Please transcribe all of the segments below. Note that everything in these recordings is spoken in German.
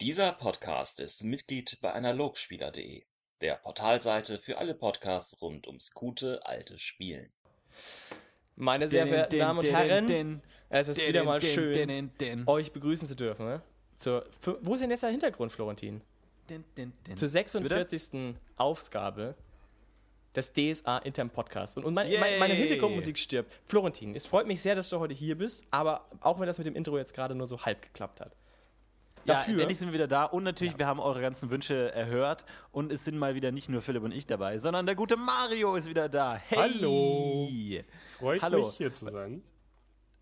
Dieser Podcast ist Mitglied bei Analogspieler.de, der Portalseite für alle Podcasts rund ums gute alte Spielen. Meine sehr verehrten din, Damen und din, Herren, din, es ist din, wieder mal din, schön, din, din, euch begrüßen zu dürfen. Ne? Zur, für, wo ist denn jetzt der Hintergrund, Florentin? din, din, din. Zur 46. Ausgabe des DSA Intern Podcasts. Und, und mein, mein, meine Hintergrundmusik stirbt. Florentin, es freut mich sehr, dass du heute hier bist, aber auch wenn das mit dem Intro jetzt gerade nur so halb geklappt hat. Ja, Dafür- endlich sind wir wieder da und natürlich, wir haben eure ganzen Wünsche erhört und es sind mal wieder nicht nur Philipp und ich dabei, sondern der gute Mario ist wieder da. Hey! Hallo. Freut Hallo. mich, hier zu sein.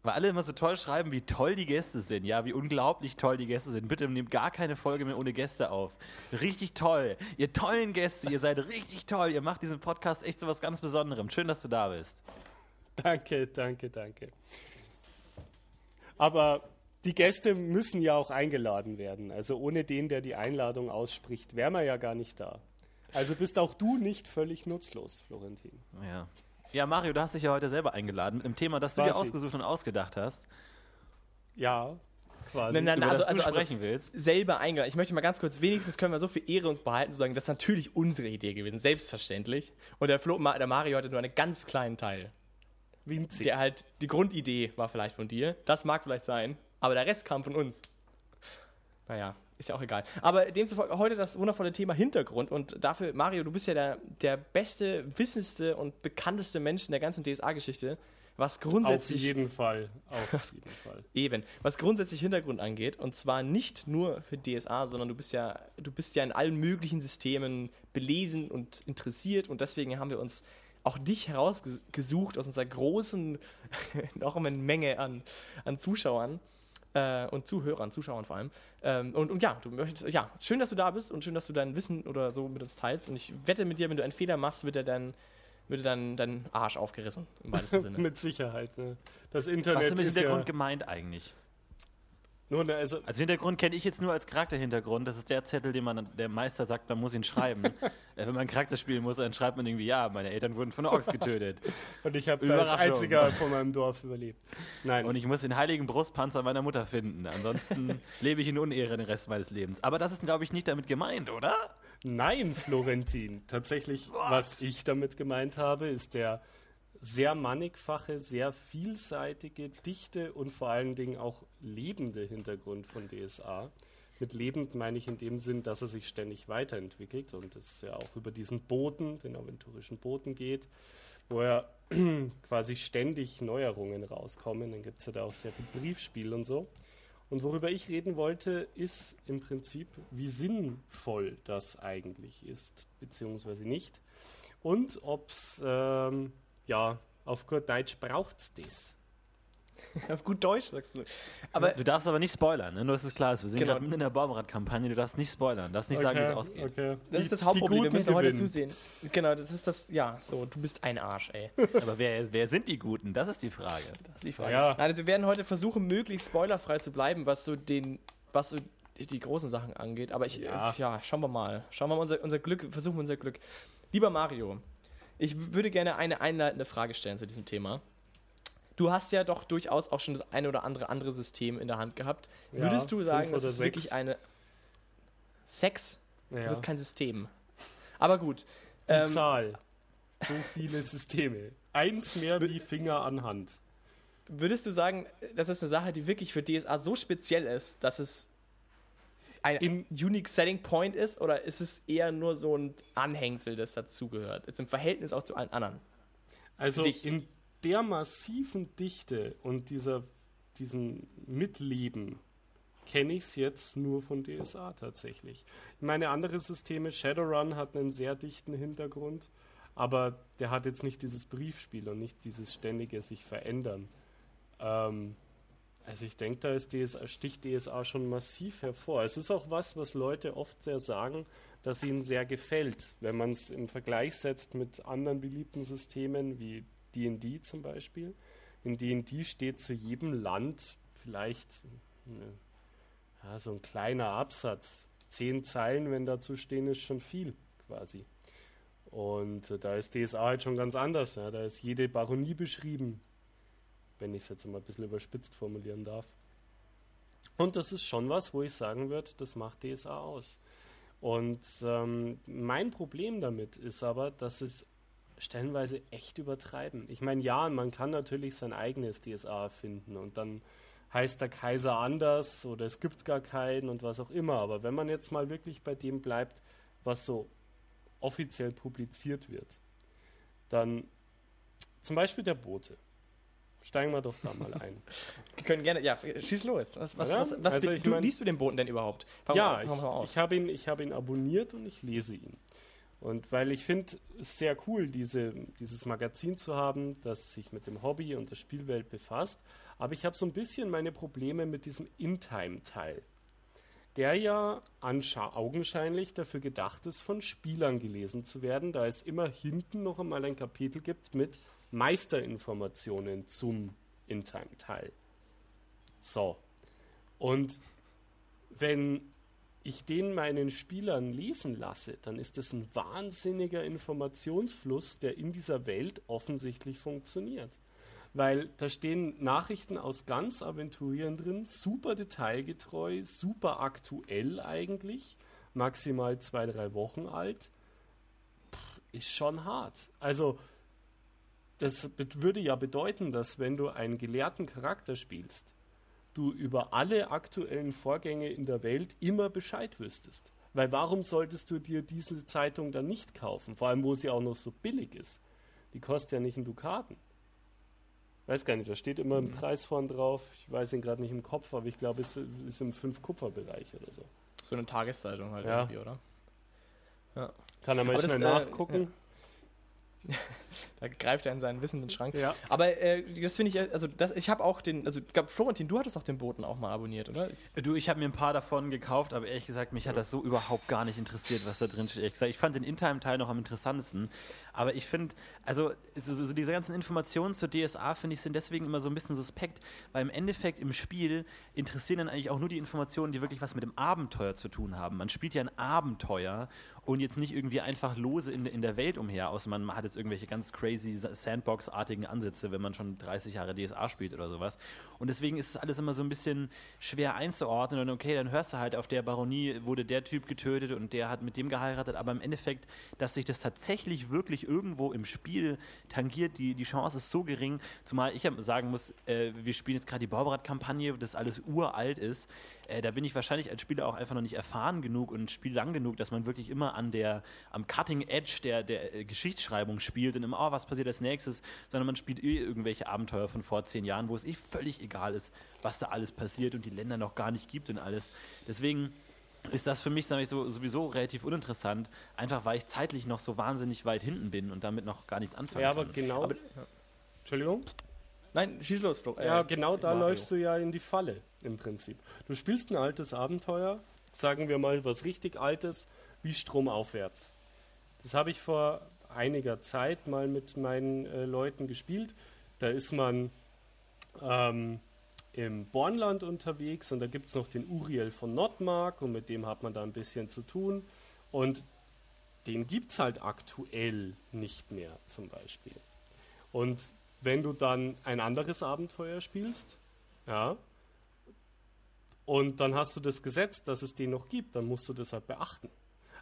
Weil alle immer so toll schreiben, wie toll die Gäste sind, ja, wie unglaublich toll die Gäste sind. Bitte nehmt gar keine Folge mehr ohne Gäste auf. Richtig toll. Ihr tollen Gäste, ihr seid richtig toll. Ihr macht diesen Podcast echt so was ganz Besonderem. Schön, dass du da bist. Danke, danke, danke. Aber die Gäste müssen ja auch eingeladen werden. Also ohne den, der die Einladung ausspricht, wären wir ja gar nicht da. Also bist auch du nicht völlig nutzlos, Florentin. Ja. Ja, Mario, du hast dich ja heute selber eingeladen mit einem Thema, das du Was dir ausgesucht und ausgedacht hast, Ja, quasi. Nein, nein, über also, das also, du also sprechen willst. selber eingeladen. Ich möchte mal ganz kurz, wenigstens können wir so viel Ehre uns behalten, zu sagen, das ist natürlich unsere Idee gewesen, selbstverständlich. Und der, Flo, der Mario hatte nur einen ganz kleinen Teil. Winzig. Der halt, die Grundidee war vielleicht von dir, das mag vielleicht sein, aber der Rest kam von uns. Naja, ist ja auch egal. Aber demzufolge heute das wundervolle Thema Hintergrund und dafür, Mario, du bist ja der, der beste, wissendste und bekannteste Mensch in der ganzen DSA-Geschichte, was Auf grundsätzlich jeden Fall. Auf jeden Fall. Eben. Was grundsätzlich Hintergrund angeht, und zwar nicht nur für DSA, sondern du bist ja, du bist ja in allen möglichen Systemen belesen und interessiert und deswegen haben wir uns auch dich herausgesucht aus unserer großen, eine Menge an, an Zuschauern äh, und Zuhörern, Zuschauern vor allem. Ähm, und, und ja, du möchtest, ja, schön, dass du da bist und schön, dass du dein Wissen oder so mit uns teilst. Und ich wette mit dir, wenn du einen Fehler machst, wird er dann wird dir dann dein Arsch aufgerissen, im weitesten Sinne. Mit Sicherheit. Ne? Das Was Internet ist mit ist Hintergrund ja gemeint eigentlich? Nur eine, also Also Hintergrund kenne ich jetzt nur als Charakterhintergrund. Das ist der Zettel, den man, der Meister sagt, man muss ihn schreiben. äh, wenn man Charakter spielen muss, dann schreibt man irgendwie, ja, meine Eltern wurden von Orks getötet. und ich habe als einziger von meinem Dorf überlebt. Nein, Und ich muss den heiligen Brustpanzer meiner Mutter finden. Ansonsten lebe ich in Unehre den Rest meines Lebens. Aber das ist, glaube ich, nicht damit gemeint, oder? Nein, Florentin. Tatsächlich, was ich damit gemeint habe, ist der sehr mannigfache, sehr vielseitige, dichte und vor allen Dingen auch lebende Hintergrund von DSA. Mit lebend meine ich in dem Sinn, dass er sich ständig weiterentwickelt und es ja auch über diesen Boten, den aventurischen Boten geht, wo ja quasi ständig Neuerungen rauskommen. Dann gibt es ja da auch sehr viel Briefspiel und so. Und worüber ich reden wollte, ist im Prinzip, wie sinnvoll das eigentlich ist, beziehungsweise nicht. Und ob es, ähm, ja, auf gut Deutsch braucht's das. Auf gut Deutsch, sagst du. Aber Du darfst aber nicht spoilern, ne? nur dass es klar ist. Wir sind Genau. gerade mitten in der Baumrad-Kampagne, du darfst nicht spoilern, darfst nicht sagen, wie es ausgeht. Okay. Das Die- ist das Hauptproblem, wir müssen heute zusehen. Genau, das ist das, ja, so, du bist ein Arsch, ey. Aber wer, wer sind die Guten? Das ist die Frage. Das ist die Frage. Ja. Nein, wir werden heute versuchen, möglichst spoilerfrei zu bleiben, was so den, was so die, großen Sachen angeht. Aber ich, ja. Ja. ja, schauen wir mal. Schauen wir mal unser, unser Glück, versuchen wir unser Glück. Lieber Mario, ich würde gerne eine einleitende Frage stellen zu diesem Thema. Du hast ja doch durchaus auch schon das eine oder andere andere System in der Hand gehabt. Ja, Würdest du sagen, das ist sechs. wirklich eine Sex? Ja. Das ist kein System. Aber gut. die Ähm, Zahl. So viele Systeme. Eins mehr wie Finger an Hand. Würdest du sagen, das ist eine Sache, die wirklich für DSA so speziell ist, dass es ein In- unique Selling Point ist oder ist es eher nur so ein Anhängsel, das dazugehört? Jetzt im Verhältnis auch zu allen anderen. Also in der massiven Dichte und dieser, diesem Mitleben kenne ich es jetzt nur von DSA tatsächlich. Meine andere Systeme, Shadowrun hat einen sehr dichten Hintergrund, aber der hat jetzt nicht dieses Briefspiel und nicht dieses ständige sich verändern. Ähm, also ich denke, da ist DSA, sticht DSA schon massiv hervor. Es ist auch was, was Leute oft sehr sagen, dass ihnen sehr gefällt, wenn man es im Vergleich setzt mit anderen beliebten Systemen wie D&D zum Beispiel. In D&D steht zu jedem Land vielleicht eine, ja, so ein kleiner Absatz. Zehn Zeilen, wenn dazu stehen, ist schon viel quasi. Und äh, da ist DSA halt schon ganz anders. Ja. Da ist jede Baronie beschrieben, wenn ich es jetzt mal ein bisschen überspitzt formulieren darf. Und das ist schon was, wo ich sagen würde, das macht DSA aus. Und ähm, mein Problem damit ist aber, dass es stellenweise echt übertreiben. Ich meine, ja, man kann natürlich sein eigenes DSA erfinden und dann heißt der Kaiser anders oder es gibt gar keinen und was auch immer. Aber wenn man jetzt mal wirklich bei dem bleibt, was so offiziell publiziert wird, dann zum Beispiel der Bote. Steigen wir doch da mal ein. Wir können gerne, ja, schieß los. Was, was, Ja, was, was also du, mein- liest du den Boten denn überhaupt? Fang ja, mal- ich, ich habe ihn, ich hab ihn abonniert und ich lese ihn. Und weil ich finde es sehr cool, diese, dieses Magazin zu haben, das sich mit dem Hobby und der Spielwelt befasst. Aber ich habe so ein bisschen meine Probleme mit diesem In-Time-Teil, der ja augenscheinlich dafür gedacht ist, von Spielern gelesen zu werden, da es immer hinten noch einmal ein Kapitel gibt mit Meisterinformationen zum In-Time-Teil. So. Und wenn ich den meinen Spielern lesen lasse, dann ist das ein wahnsinniger Informationsfluss, der in dieser Welt offensichtlich funktioniert. Weil da stehen Nachrichten aus ganz Aventurieren drin, super detailgetreu, super aktuell eigentlich, maximal zwei, drei Wochen alt. Pff, ist schon hart. Also, das würde ja bedeuten, dass wenn du einen gelehrten Charakter spielst, du über alle aktuellen Vorgänge in der Welt immer Bescheid wüsstest. Weil warum solltest du dir diese Zeitung dann nicht kaufen? Vor allem, wo sie auch noch so billig ist. Die kostet ja nicht einen Dukaten. Weiß gar nicht, da steht immer ein Preis vorn drauf. Ich weiß ihn gerade nicht im Kopf, aber ich glaube, es ist im 5-Kupfer-Bereich oder so. So eine Tageszeitung halt Ja. irgendwie, oder? Kann er mal Aber das, schnell äh, nachgucken? Da greift er in seinen wissenden Schrank. Ja. Aber äh, das finde ich, also das, ich habe auch den, also ich glaub, Florentin, du hattest auch den Boten auch mal abonniert, oder? Du, ich habe mir ein paar davon gekauft, aber ehrlich gesagt, mich hat das so überhaupt gar nicht interessiert, was da drin steht. Ich fand den In-Time-Teil noch am interessantesten. Aber ich finde, also so, so, diese ganzen Informationen zur DSA, finde ich, sind deswegen immer so ein bisschen suspekt, weil im Endeffekt im Spiel interessieren dann eigentlich auch nur die Informationen, die wirklich was mit dem Abenteuer zu tun haben. Man spielt ja ein Abenteuer und jetzt nicht irgendwie einfach lose in, in der Welt umher, außer man hat jetzt irgendwelche ganz crazy Sandbox-artigen Ansätze, wenn man schon 30 Jahre DSA spielt oder sowas. Und deswegen ist es alles immer so ein bisschen schwer einzuordnen und okay, dann hörst du halt, auf der Baronie wurde der Typ getötet und der hat mit dem geheiratet, aber im Endeffekt, dass sich das tatsächlich wirklich irgendwo im Spiel tangiert, die, die Chance ist so gering, zumal ich sagen muss, äh, wir spielen jetzt gerade die Bauberat-Kampagne, das alles uralt ist, äh, da bin ich wahrscheinlich als Spieler auch einfach noch nicht erfahren genug und spiel lang genug, dass man wirklich immer an der, am Cutting Edge der, der äh, Geschichtsschreibung spielt und immer, oh, was passiert als nächstes, sondern man spielt eh irgendwelche Abenteuer von vor zehn Jahren, wo es eh völlig egal ist, was da alles passiert und die Länder noch gar nicht gibt und alles. Deswegen ist das für mich sag ich, so, sowieso relativ uninteressant, einfach weil ich zeitlich noch so wahnsinnig weit hinten bin und damit noch gar nichts anfangen Ja, aber kann. genau. Aber- Entschuldigung? Nein, schieß los, Flo. Ja, Äh, genau da Mario. läufst du ja in die Falle im Prinzip. Du spielst ein altes Abenteuer, sagen wir mal was richtig Altes, wie Stromaufwärts. Das habe ich vor einiger Zeit mal mit meinen äh, Leuten gespielt. Da ist man ähm, im Bornland unterwegs und da gibt es noch den Uriel von Nordmark und mit dem hat man da ein bisschen zu tun. Und den gibt es halt aktuell nicht mehr zum Beispiel. Und wenn du dann ein anderes Abenteuer spielst, ja, und dann hast du das Gesetz, dass es den noch gibt, dann musst du das halt beachten.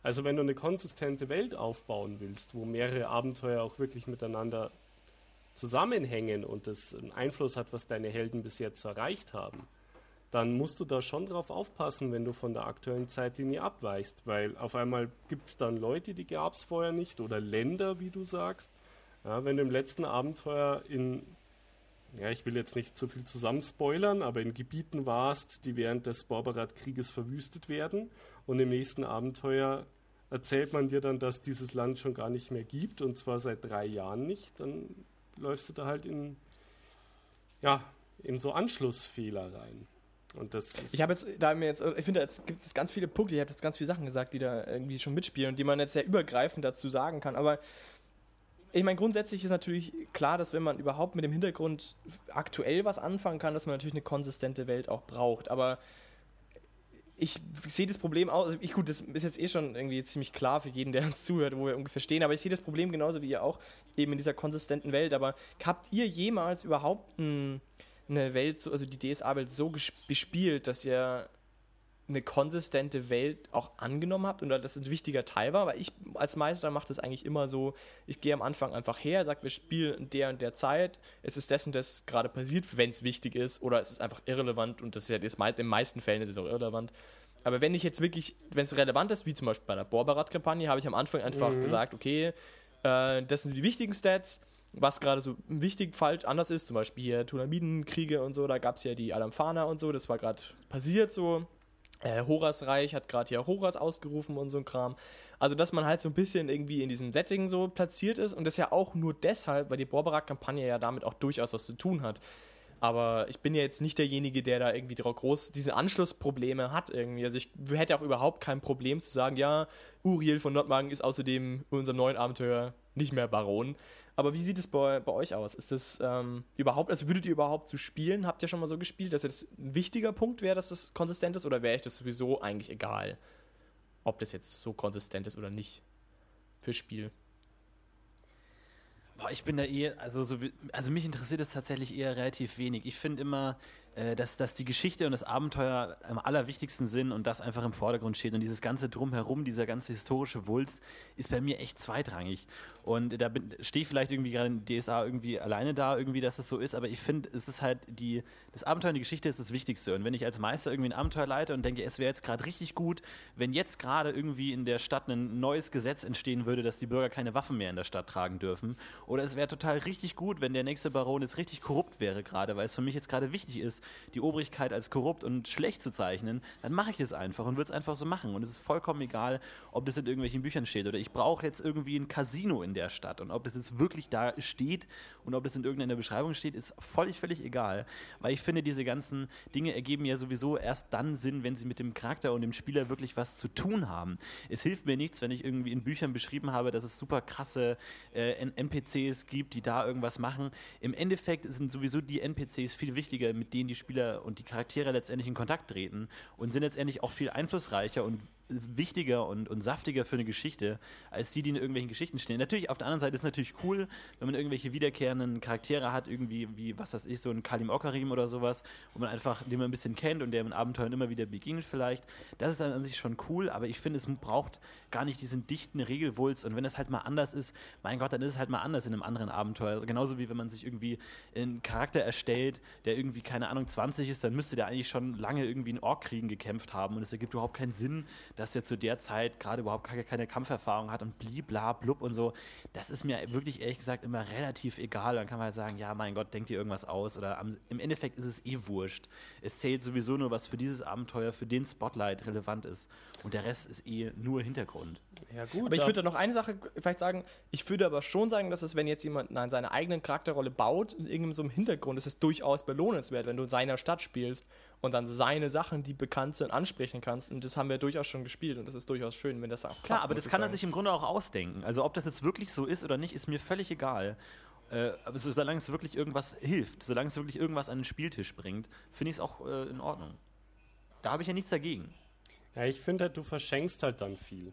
Also wenn du eine konsistente Welt aufbauen willst, wo mehrere Abenteuer auch wirklich miteinander zusammenhängen und das einen Einfluss hat, was deine Helden bis jetzt erreicht haben, dann musst du da schon drauf aufpassen, wenn du von der aktuellen Zeitlinie abweichst, weil auf einmal gibt es dann Leute, die gab es vorher nicht oder Länder, wie du sagst. Ja, wenn du im letzten Abenteuer in, ja, ich will jetzt nicht zu viel zusammen spoilern, aber in Gebieten warst, die während des Borberat-Krieges verwüstet werden und im nächsten Abenteuer erzählt man dir dann, dass dieses Land schon gar nicht mehr gibt und zwar seit drei Jahren nicht, dann läufst du da halt in, ja, in so Anschlussfehler rein. Und das Ich habe jetzt, da mir jetzt, ich finde, jetzt gibt es ganz viele Punkte, ich habe jetzt ganz viele Sachen gesagt, die da irgendwie schon mitspielen und die man jetzt sehr übergreifend dazu sagen kann, aber ich meine, grundsätzlich ist natürlich klar, dass wenn man überhaupt mit dem Hintergrund aktuell was anfangen kann, dass man natürlich eine konsistente Welt auch braucht, aber ich sehe das Problem auch, also ich, gut, das ist jetzt eh schon irgendwie ziemlich klar für jeden, der uns zuhört, wo wir ungefähr stehen, aber ich sehe das Problem genauso wie ihr auch, eben in dieser konsistenten Welt, aber habt ihr jemals überhaupt ein, eine Welt, so, also die DSA-Welt so bespielt, dass ihr eine konsistente Welt auch angenommen habt und das ein wichtiger Teil war, weil ich als Meister mache das eigentlich immer so, ich gehe am Anfang einfach her, sage, wir spielen der und der Zeit, es ist das und das gerade passiert, wenn es wichtig ist, oder es ist einfach irrelevant und das ist ja das, in den meisten Fällen ist es auch irrelevant. Aber wenn ich jetzt wirklich, wenn es relevant ist, wie zum Beispiel bei der Borbarat-Kampagne, habe ich am Anfang einfach mhm. gesagt, okay, äh, das sind die wichtigen Stats, was gerade so wichtig falsch anders ist, zum Beispiel hier Tulamidenkriege und so, da gab es ja die Alamfana und so, das war gerade passiert so. Äh, Horasreich hat gerade hier Horas ausgerufen und so ein Kram. Also, dass man halt so ein bisschen irgendwie in diesem Setting so platziert ist und das ja auch nur deshalb, weil die Borbarak-Kampagne ja damit auch durchaus was zu tun hat. Aber ich bin ja jetzt nicht derjenige, der da irgendwie groß diese Anschlussprobleme hat irgendwie. Also ich hätte auch überhaupt kein Problem zu sagen, ja, Uriel von Nordmagen ist außerdem in unserem neuen Abenteuer nicht mehr Baron. Aber wie sieht es bei, bei euch aus? Ist das ähm, überhaupt, also würdet ihr überhaupt zu so spielen? Habt ihr schon mal so gespielt, dass jetzt ein wichtiger Punkt wäre, dass das konsistent ist oder wäre euch das sowieso eigentlich egal, ob das jetzt so konsistent ist oder nicht fürs Spiel? Boah, ich bin da eher, also, so, also mich interessiert es tatsächlich eher relativ wenig. Ich finde immer, dass, dass die Geschichte und das Abenteuer am allerwichtigsten sind und das einfach im Vordergrund steht. Und dieses ganze Drumherum, dieser ganze historische Wulst, ist bei mir echt zweitrangig. Und da stehe ich vielleicht irgendwie gerade in DSA irgendwie alleine da, irgendwie, dass das so ist, aber ich finde, es ist halt die, das Abenteuer und die Geschichte ist das Wichtigste. Und wenn ich als Meister irgendwie ein Abenteuer leite und denke, es wäre jetzt gerade richtig gut, wenn jetzt gerade irgendwie in der Stadt ein neues Gesetz entstehen würde, dass die Bürger keine Waffen mehr in der Stadt tragen dürfen. Oder es wäre total richtig gut, wenn der nächste Baron jetzt richtig korrupt wäre gerade, weil es für mich jetzt gerade wichtig ist, die Obrigkeit als korrupt und schlecht zu zeichnen, dann mache ich es einfach und würde es einfach so machen. Und es ist vollkommen egal, ob das in irgendwelchen Büchern steht oder ich brauche jetzt irgendwie ein Casino in der Stadt und ob das jetzt wirklich da steht und ob das in irgendeiner Beschreibung steht, ist völlig, völlig egal. Weil ich finde, diese ganzen Dinge ergeben ja sowieso erst dann Sinn, wenn sie mit dem Charakter und dem Spieler wirklich was zu tun haben. Es hilft mir nichts, wenn ich irgendwie in Büchern beschrieben habe, dass es super krasse äh, NPCs gibt, die da irgendwas machen. Im Endeffekt sind sowieso die NPCs viel wichtiger, mit denen die Spieler und die Charaktere letztendlich in Kontakt treten und sind letztendlich auch viel einflussreicher und wichtiger und, und saftiger für eine Geschichte, als die, die in irgendwelchen Geschichten stehen. Natürlich, auf der anderen Seite ist es natürlich cool, wenn man irgendwelche wiederkehrenden Charaktere hat, irgendwie wie, was weiß ich, so ein Kalim Okarim oder sowas, wo man einfach, den man ein bisschen kennt und der in Abenteuern immer wieder begegnet vielleicht. Das ist dann an sich schon cool, aber ich finde, es braucht gar nicht diesen dichten Regelwulst und wenn es halt mal anders ist, mein Gott, dann ist es halt mal anders in einem anderen Abenteuer. Also genauso wie wenn man sich irgendwie einen Charakter erstellt, der irgendwie, keine Ahnung, 20 ist, dann müsste der eigentlich schon lange irgendwie in Orkkriegen gekämpft haben und es ergibt überhaupt keinen Sinn, dass er zu der Zeit gerade überhaupt keine, Kampferfahrung hat und blibla blub und so. Das ist mir wirklich ehrlich gesagt immer relativ egal. Dann kann man halt sagen, ja, mein Gott, denkt ihr irgendwas aus oder am, im Endeffekt ist es eh wurscht. Es zählt sowieso nur, was für dieses Abenteuer, für den Spotlight relevant ist und der Rest ist eh nur Hintergrund. Ja, gut. Aber ich würde noch eine Sache vielleicht sagen. Ich würde aber schon sagen, dass es, wenn jetzt jemand nein, seine eigenen Charakterrolle baut, in irgendeinem so einem Hintergrund, ist es durchaus belohnenswert, wenn du in seiner Stadt spielst und dann seine Sachen, die bekannt sind, ansprechen kannst. Und das haben wir durchaus schon gespielt und das ist durchaus schön, wenn das auch klappt. Klar, aber das kann sagen. er sich im Grunde auch ausdenken. Also ob das jetzt wirklich so ist oder nicht, ist mir völlig egal. Äh, aber solange es wirklich irgendwas hilft, solange es wirklich irgendwas an den Spieltisch bringt, finde ich es auch äh, in Ordnung. Da habe ich ja nichts dagegen. Ja, ich finde halt, du verschenkst halt dann viel.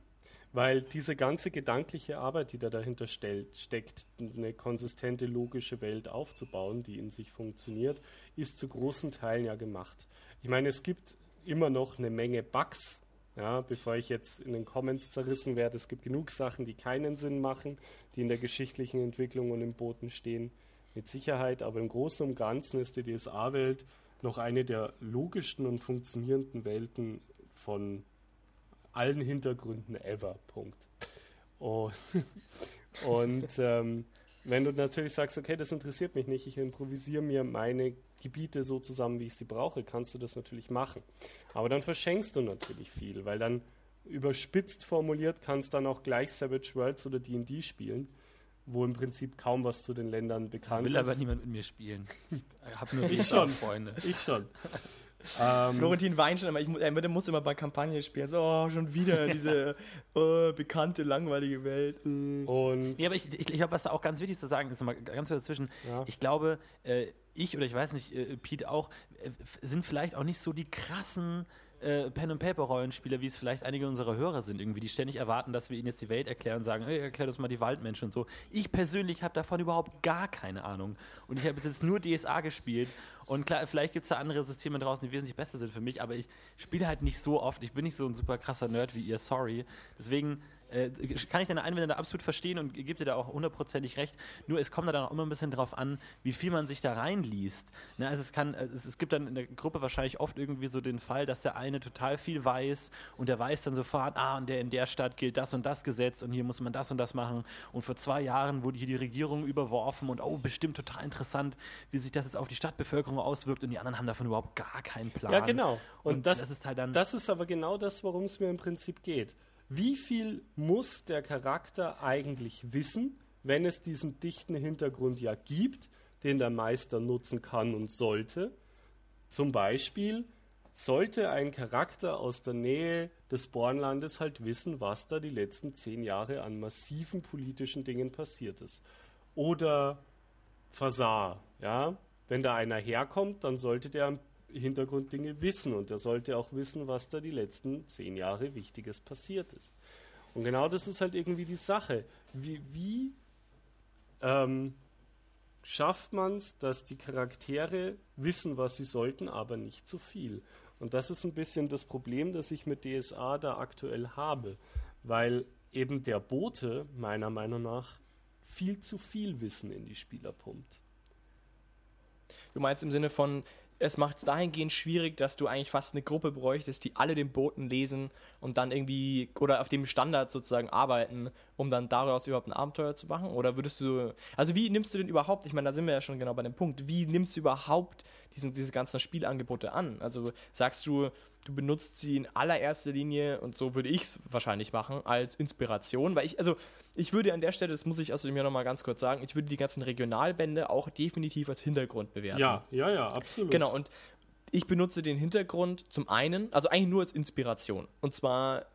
Weil diese ganze gedankliche Arbeit, die da dahinter stellt, steckt, eine konsistente, logische Welt aufzubauen, die in sich funktioniert, ist zu großen Teilen ja gemacht. Ich meine, es gibt immer noch eine Menge Bugs, ja, bevor ich jetzt in den Comments zerrissen werde. Es gibt genug Sachen, die keinen Sinn machen, die in der geschichtlichen Entwicklung und im Boden stehen, mit Sicherheit. Aber im Großen und Ganzen ist die DSA-Welt noch eine der logischsten und funktionierenden Welten von allen Hintergründen ever. Punkt. Oh. Und ähm, wenn du natürlich sagst, okay, das interessiert mich nicht, ich improvisiere mir meine Gebiete so zusammen, wie ich sie brauche, kannst du das natürlich machen. Aber dann verschenkst du natürlich viel, weil dann überspitzt formuliert kannst dann auch gleich Savage Worlds oder D&D spielen, wo im Prinzip kaum was zu den Ländern bekannt ist. will aber niemand mit mir spielen. Ich habe nur ich schon, Freunde. Ich schon. Ähm, Florentin weint schon immer, ich, er muss immer bei Kampagne spielen. So, oh, schon wieder diese oh, bekannte, langweilige Welt. Äh. Und ja, aber ich, ich, ich glaube, was da auch ganz wichtig zu sagen ist, mal ganz kurz dazwischen, ja. ich glaube, äh, ich oder ich weiß nicht, äh, Pete auch, äh, sind vielleicht auch nicht so die krassen äh, Pen and Paper Rollenspieler, wie es vielleicht einige unserer Hörer sind, irgendwie, die ständig erwarten, dass wir ihnen jetzt die Welt erklären und sagen, hey, erklär uns mal die Waldmenschen und so. Ich persönlich habe davon überhaupt gar keine Ahnung. Und ich habe jetzt nur DSA gespielt. Und klar, vielleicht gibt es da andere Systeme draußen, die wesentlich besser sind für mich, aber ich spiele halt nicht so oft. Ich bin nicht so ein super krasser Nerd wie ihr, sorry. Deswegen äh, kann ich deine Einwände da absolut verstehen und gebe dir da auch hundertprozentig recht. Nur es kommt da dann auch immer ein bisschen drauf an, wie viel man sich da reinliest. Ne, also es, kann, es, es gibt dann in der Gruppe wahrscheinlich oft irgendwie so den Fall, dass der eine total viel weiß und der weiß dann sofort, ah, und der in der Stadt gilt das und das Gesetz und hier muss man das und das machen. Und vor zwei Jahren wurde hier die Regierung überworfen und oh, bestimmt total interessant, wie sich das jetzt auf die Stadtbevölkerung auswirkt und die anderen haben davon überhaupt gar keinen Plan. Ja, genau. Und, Und das, das ist halt dann- das ist aber genau das, worum es mir im Prinzip geht. Wie viel muss der Charakter eigentlich wissen, wenn es diesen dichten Hintergrund ja gibt, den der Meister nutzen kann und sollte? Zum Beispiel sollte ein Charakter aus der Nähe des Bornlandes halt wissen, was da die letzten zehn Jahre an massiven politischen Dingen passiert ist. Oder Fasar, ja. Wenn da einer herkommt, dann sollte der im Hintergrund Dinge wissen und er sollte auch wissen, was da die letzten zehn Jahre Wichtiges passiert ist. Und genau das ist halt irgendwie die Sache. Wie, wie ähm, schafft man es, dass die Charaktere wissen, was sie sollten, aber nicht zu viel? Und das ist ein bisschen das Problem, das ich mit DSA da aktuell habe, weil eben der Bote meiner Meinung nach viel zu viel Wissen in die Spieler pumpt. Du meinst im Sinne von, es macht es dahingehend schwierig, dass du eigentlich fast eine Gruppe bräuchtest, die alle den Boten lesen und dann irgendwie oder auf dem Standard sozusagen arbeiten, um dann daraus überhaupt ein Abenteuer zu machen? Oder würdest du, also wie nimmst du denn überhaupt, ich meine, da sind wir ja schon genau bei dem Punkt, wie nimmst du überhaupt diesen, diese ganzen Spielangebote an? Also sagst du, du benutzt sie in allererster Linie, und so würde ich es wahrscheinlich machen, als Inspiration, weil ich, also ich würde an der Stelle, das muss ich außerdem ja nochmal ganz kurz sagen, ich würde die ganzen Regionalbände auch definitiv als Hintergrund bewerten. Ja, ja, ja, absolut. Genau, und ich benutze den Hintergrund zum einen, also eigentlich nur als Inspiration. Und zwar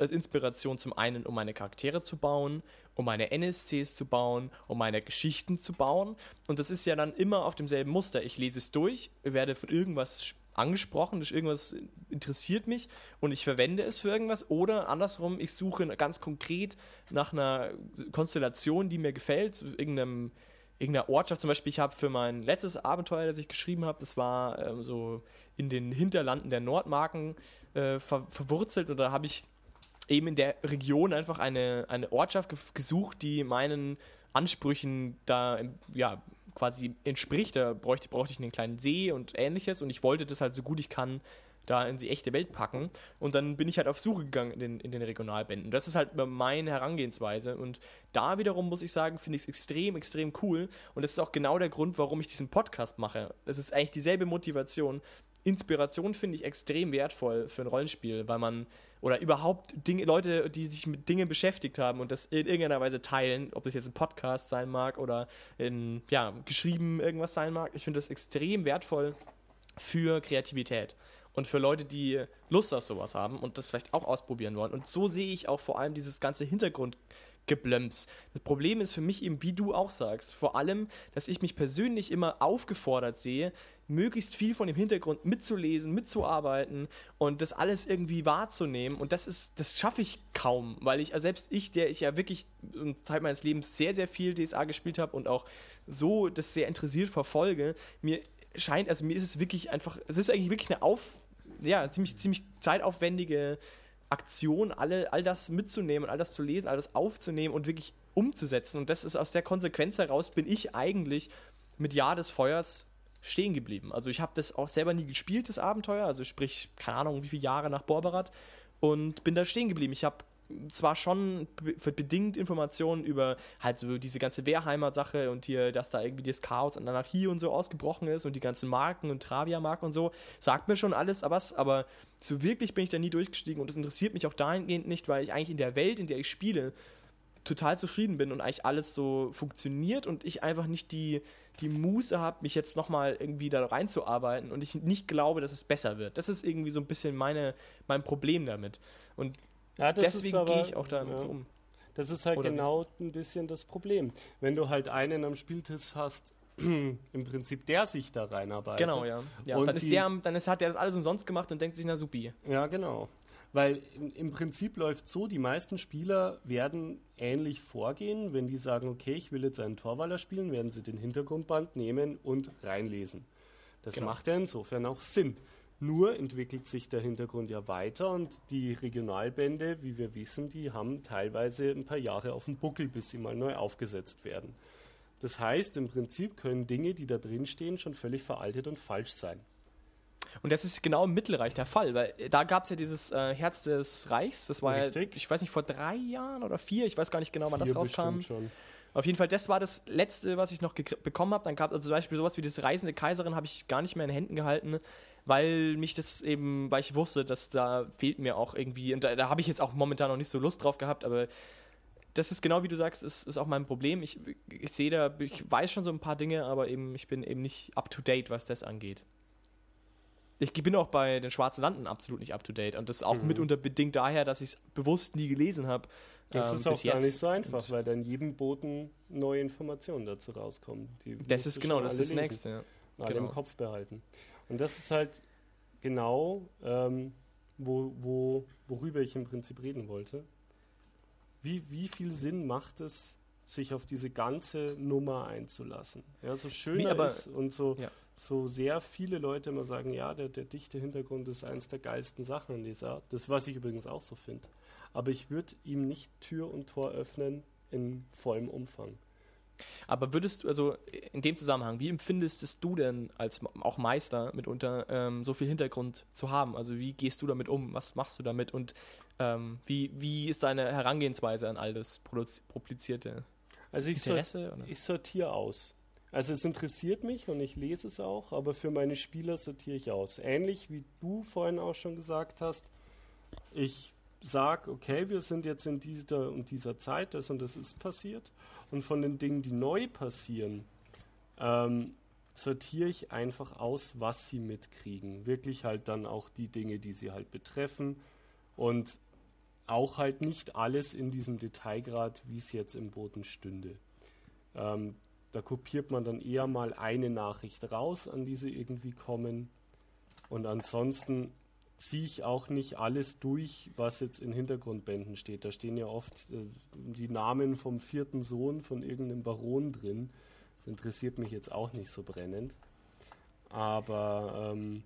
als Inspiration zum einen, um meine Charaktere zu bauen, um meine NSCs zu bauen, um meine Geschichten zu bauen. Und das ist ja dann immer auf demselben Muster. Ich lese es durch, werde von irgendwas angesprochen, irgendwas interessiert mich und ich verwende es für irgendwas. Oder andersrum, ich suche ganz konkret nach einer Konstellation, die mir gefällt, irgendeinem irgendeiner Ortschaft. Zum Beispiel, ich habe für mein letztes Abenteuer, das ich geschrieben habe, das war ähm, so in den Hinterlanden der Nordmarken äh, ver verwurzelt und da habe ich eben in der Region einfach eine, eine Ortschaft gesucht, die meinen Ansprüchen da ja, quasi entspricht. Da bräuchte, brauchte ich einen kleinen See und ähnliches und ich wollte das halt so gut ich kann da in die echte Welt packen. Und dann bin ich halt auf Suche gegangen in den, in den Regionalbänden. Das ist halt meine Herangehensweise. Und da wiederum muss ich sagen, finde ich es extrem, extrem cool. Und das ist auch genau der Grund, warum ich diesen Podcast mache. Das ist eigentlich dieselbe Motivation. Inspiration finde ich extrem wertvoll für ein Rollenspiel, weil man oder überhaupt Dinge, Leute, die sich mit Dingen beschäftigt haben und das in irgendeiner Weise teilen, ob das jetzt ein Podcast sein mag oder in, ja, geschrieben irgendwas sein mag. Ich finde das extrem wertvoll für Kreativität und für Leute, die Lust auf sowas haben und das vielleicht auch ausprobieren wollen. Und so sehe ich auch vor allem dieses ganze Hintergrundgeblöms. Das Problem ist für mich eben, wie du auch sagst, vor allem, dass ich mich persönlich immer aufgefordert sehe, möglichst viel von dem Hintergrund mitzulesen, mitzuarbeiten und das alles irgendwie wahrzunehmen. Und das ist, das schaffe ich kaum, weil ich, also selbst ich, der ich ja wirklich Zeit meines Lebens sehr, sehr viel DSA gespielt habe und auch so das sehr interessiert verfolge, mir scheint, also mir ist es wirklich einfach, es ist eigentlich wirklich eine auf, ja, ziemlich, ziemlich zeitaufwendige Aktion, alle, all das mitzunehmen, all das zu lesen, all das aufzunehmen und wirklich umzusetzen. Und das ist aus der Konsequenz heraus, bin ich eigentlich mit Jahr des Feuers stehen geblieben. Also ich habe das auch selber nie gespielt, das Abenteuer, also sprich, keine Ahnung, wie viele Jahre nach Borberat und bin da stehen geblieben. Ich habe zwar schon be bedingt Informationen über halt so diese ganze Wehrheimer-Sache und hier, dass da irgendwie das Chaos und Anarchie und so ausgebrochen ist und die ganzen Marken und Travia-Marken und so, sagt mir schon alles was, aber so wirklich bin ich da nie durchgestiegen und das interessiert mich auch dahingehend nicht, weil ich eigentlich in der Welt, in der ich spiele, total zufrieden bin und eigentlich alles so funktioniert und ich einfach nicht die, die Muße habe, mich jetzt nochmal irgendwie da reinzuarbeiten und ich nicht glaube, dass es besser wird. Das ist irgendwie so ein bisschen meine, mein Problem damit. Und Ja, deswegen gehe ich auch damit ja. so um. Das ist halt Oder genau ein bisschen das Problem. Wenn du halt einen am Spieltisch hast, im Prinzip der sich da reinarbeitet. Genau, ja. ja Und dann, ist der, dann ist, hat der das alles umsonst gemacht und denkt sich, na supi. Ja, genau. Weil im, Prinzip läuft so, die meisten Spieler werden ähnlich vorgehen. Wenn die sagen, okay, ich will jetzt einen Torwaller spielen, werden sie den Hintergrundband nehmen und reinlesen. Das Genau. macht ja insofern auch Sinn. Nur entwickelt sich der Hintergrund ja weiter und die Regionalbände, wie wir wissen, die haben teilweise ein paar Jahre auf dem Buckel, bis sie mal neu aufgesetzt werden. Das heißt, im Prinzip können Dinge, die da drin stehen, schon völlig veraltet und falsch sein. Und das ist genau im Mittelreich der Fall, weil da gab es ja dieses äh, Herz des Reichs, das war Richtig. ja, ich weiß nicht, vor drei Jahren oder vier, ich weiß gar nicht genau, wann das Vier rauskam. Schon. Auf jeden Fall, das war das letzte, was ich noch bekommen habe. Dann gab es also zum Beispiel sowas wie das Reisende Kaiserin, habe ich gar nicht mehr in Händen gehalten, weil mich das eben, weil ich wusste, dass da fehlt mir auch irgendwie, und da, da habe ich jetzt auch momentan noch nicht so Lust drauf gehabt, aber das ist genau wie du sagst, ist, ist auch mein Problem. Ich, ich sehe da, ich weiß schon so ein paar Dinge, aber eben, ich bin eben nicht up to date, was das angeht. Ich bin auch bei den Schwarzen Landen absolut nicht up to date und das auch Mhm. mitunter bedingt daher, dass ich es bewusst nie gelesen habe. Das ähm, ist auch gar jetzt. nicht so einfach, weil dann jedem Boten neue Informationen dazu rauskommen. Die Das ist genau, das ist das nächste. Ja. Alle genau. im Kopf behalten. Und das ist halt genau, ähm, wo, wo, worüber ich im Prinzip reden wollte. Wie, wie viel Sinn macht es, sich auf diese ganze Nummer einzulassen? Ja, so schön er aber- ist und so, ja. So sehr viele Leute immer sagen, ja, der, der dichte Hintergrund ist eins der geilsten Sachen in dieser Art. Das, was ich übrigens auch so finde. Aber ich würde ihm nicht Tür und Tor öffnen in vollem Umfang. Aber würdest du, also in dem Zusammenhang, wie empfindest du denn als auch Meister mitunter ähm, so viel Hintergrund zu haben? Also wie gehst du damit um? Was machst du damit? Und ähm, wie, wie ist deine Herangehensweise an all das Publizierte Also ich sortiere aus. Also es interessiert mich und ich lese es auch, aber für meine Spieler sortiere ich aus. Ähnlich wie du vorhin auch schon gesagt hast. Ich sage, okay, wir sind jetzt in dieser und dieser Zeit, das und das ist passiert. Und von den Dingen, die neu passieren, ähm, sortiere ich einfach aus, was sie mitkriegen. Wirklich halt dann auch die Dinge, die sie halt betreffen. Und auch halt nicht alles in diesem Detailgrad, wie es jetzt im Boden stünde. Ähm, da kopiert man dann eher mal eine Nachricht raus, an die sie irgendwie kommen. Und ansonsten ziehe ich auch nicht alles durch, was jetzt in Hintergrundbänden steht. Da stehen ja oft äh, die Namen vom vierten Sohn von irgendeinem Baron drin. Das interessiert mich jetzt auch nicht so brennend. Aber ähm,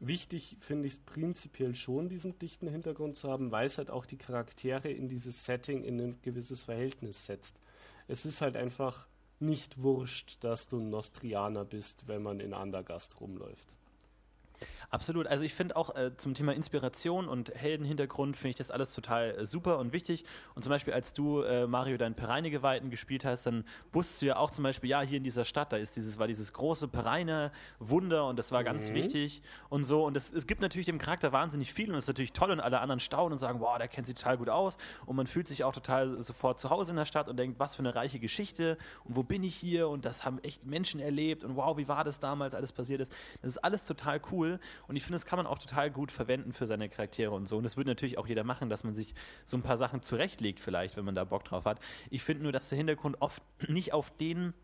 wichtig finde ich es prinzipiell schon, diesen dichten Hintergrund zu haben, weil es halt auch die Charaktere in dieses Setting in ein gewisses Verhältnis setzt. Es ist halt einfach nicht wurscht, dass du ein Nostrianer bist, wenn man in Andergast rumläuft. Absolut. Also ich finde auch äh, zum Thema Inspiration und Heldenhintergrund finde ich das alles total äh, super und wichtig. Und zum Beispiel, als du äh, Mario deinen Pereine-Geweihten gespielt hast, dann wusstest du ja auch zum Beispiel, ja, hier in dieser Stadt, da ist dieses, war dieses große Pereine-Wunder und das war ganz Mhm. wichtig und so. Und es, es gibt natürlich dem Charakter wahnsinnig viel und es ist natürlich toll und alle anderen staunen und sagen, wow, der kennt sich total gut aus. Und man fühlt sich auch total sofort zu Hause in der Stadt und denkt, was für eine reiche Geschichte und wo bin ich hier und das haben echt Menschen erlebt und wow, wie war das damals, alles passiert ist. Das ist alles total cool und ich finde, das kann man auch total gut verwenden für seine Charaktere und so. Und das würde natürlich auch jeder machen, dass man sich so ein paar Sachen zurechtlegt vielleicht, wenn man da Bock drauf hat. Ich finde nur, dass der Hintergrund oft nicht auf den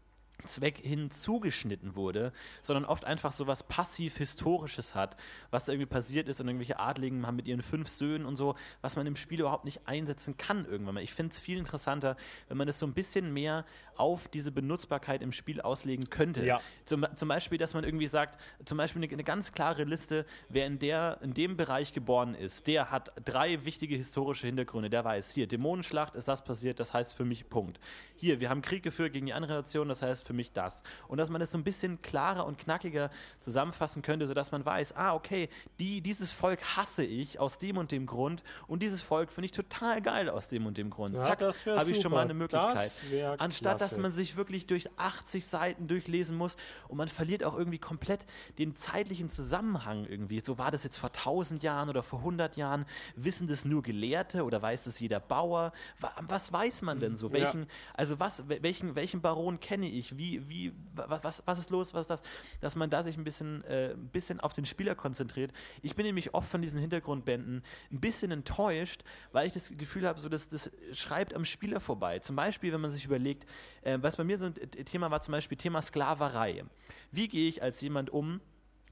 Zweck hin zugeschnitten wurde, sondern oft einfach so was passiv-historisches hat, was da irgendwie passiert ist und irgendwelche Adligen haben mit ihren fünf Söhnen und so, was man im Spiel überhaupt nicht einsetzen kann irgendwann mal. Ich finde es viel interessanter, wenn man es so ein bisschen mehr auf diese Benutzbarkeit im Spiel auslegen könnte. Ja. Zum, zum Beispiel, dass man irgendwie sagt, zum Beispiel eine, eine ganz klare Liste, wer in, der, in dem Bereich geboren ist, der hat drei wichtige historische Hintergründe. Der weiß, hier, Dämonenschlacht ist das passiert, das heißt für mich Punkt. Hier, wir haben Krieg geführt gegen die andere Nation, das heißt für mich das. Und dass man das so ein bisschen klarer und knackiger zusammenfassen könnte, sodass man weiß, ah, okay, die, dieses Volk hasse ich aus dem und dem Grund und dieses Volk finde ich total geil aus dem und dem Grund. Ja, Zack, habe ich schon mal eine Möglichkeit. Das Anstatt dass klasse. man sich wirklich durch 80 Seiten durchlesen muss und man verliert auch irgendwie komplett den zeitlichen Zusammenhang irgendwie. So war das jetzt vor 1000 Jahren oder vor 100 Jahren. Wissen das nur Gelehrte oder weiß das jeder Bauer? Wa- Was weiß man denn so? Ja. Welchen, also was, wel- welchen, welchen Baron kenne ich? wie, wie, was, was ist los, was ist das, dass man da sich ein bisschen, äh, ein bisschen auf den Spieler konzentriert. Ich bin nämlich oft von diesen Hintergrundbänden ein bisschen enttäuscht, weil ich das Gefühl habe, so dass das schreibt am Spieler vorbei. Zum Beispiel, wenn man sich überlegt, äh, was bei mir so ein Thema war, zum Beispiel Thema Sklaverei. Wie gehe ich als jemand um,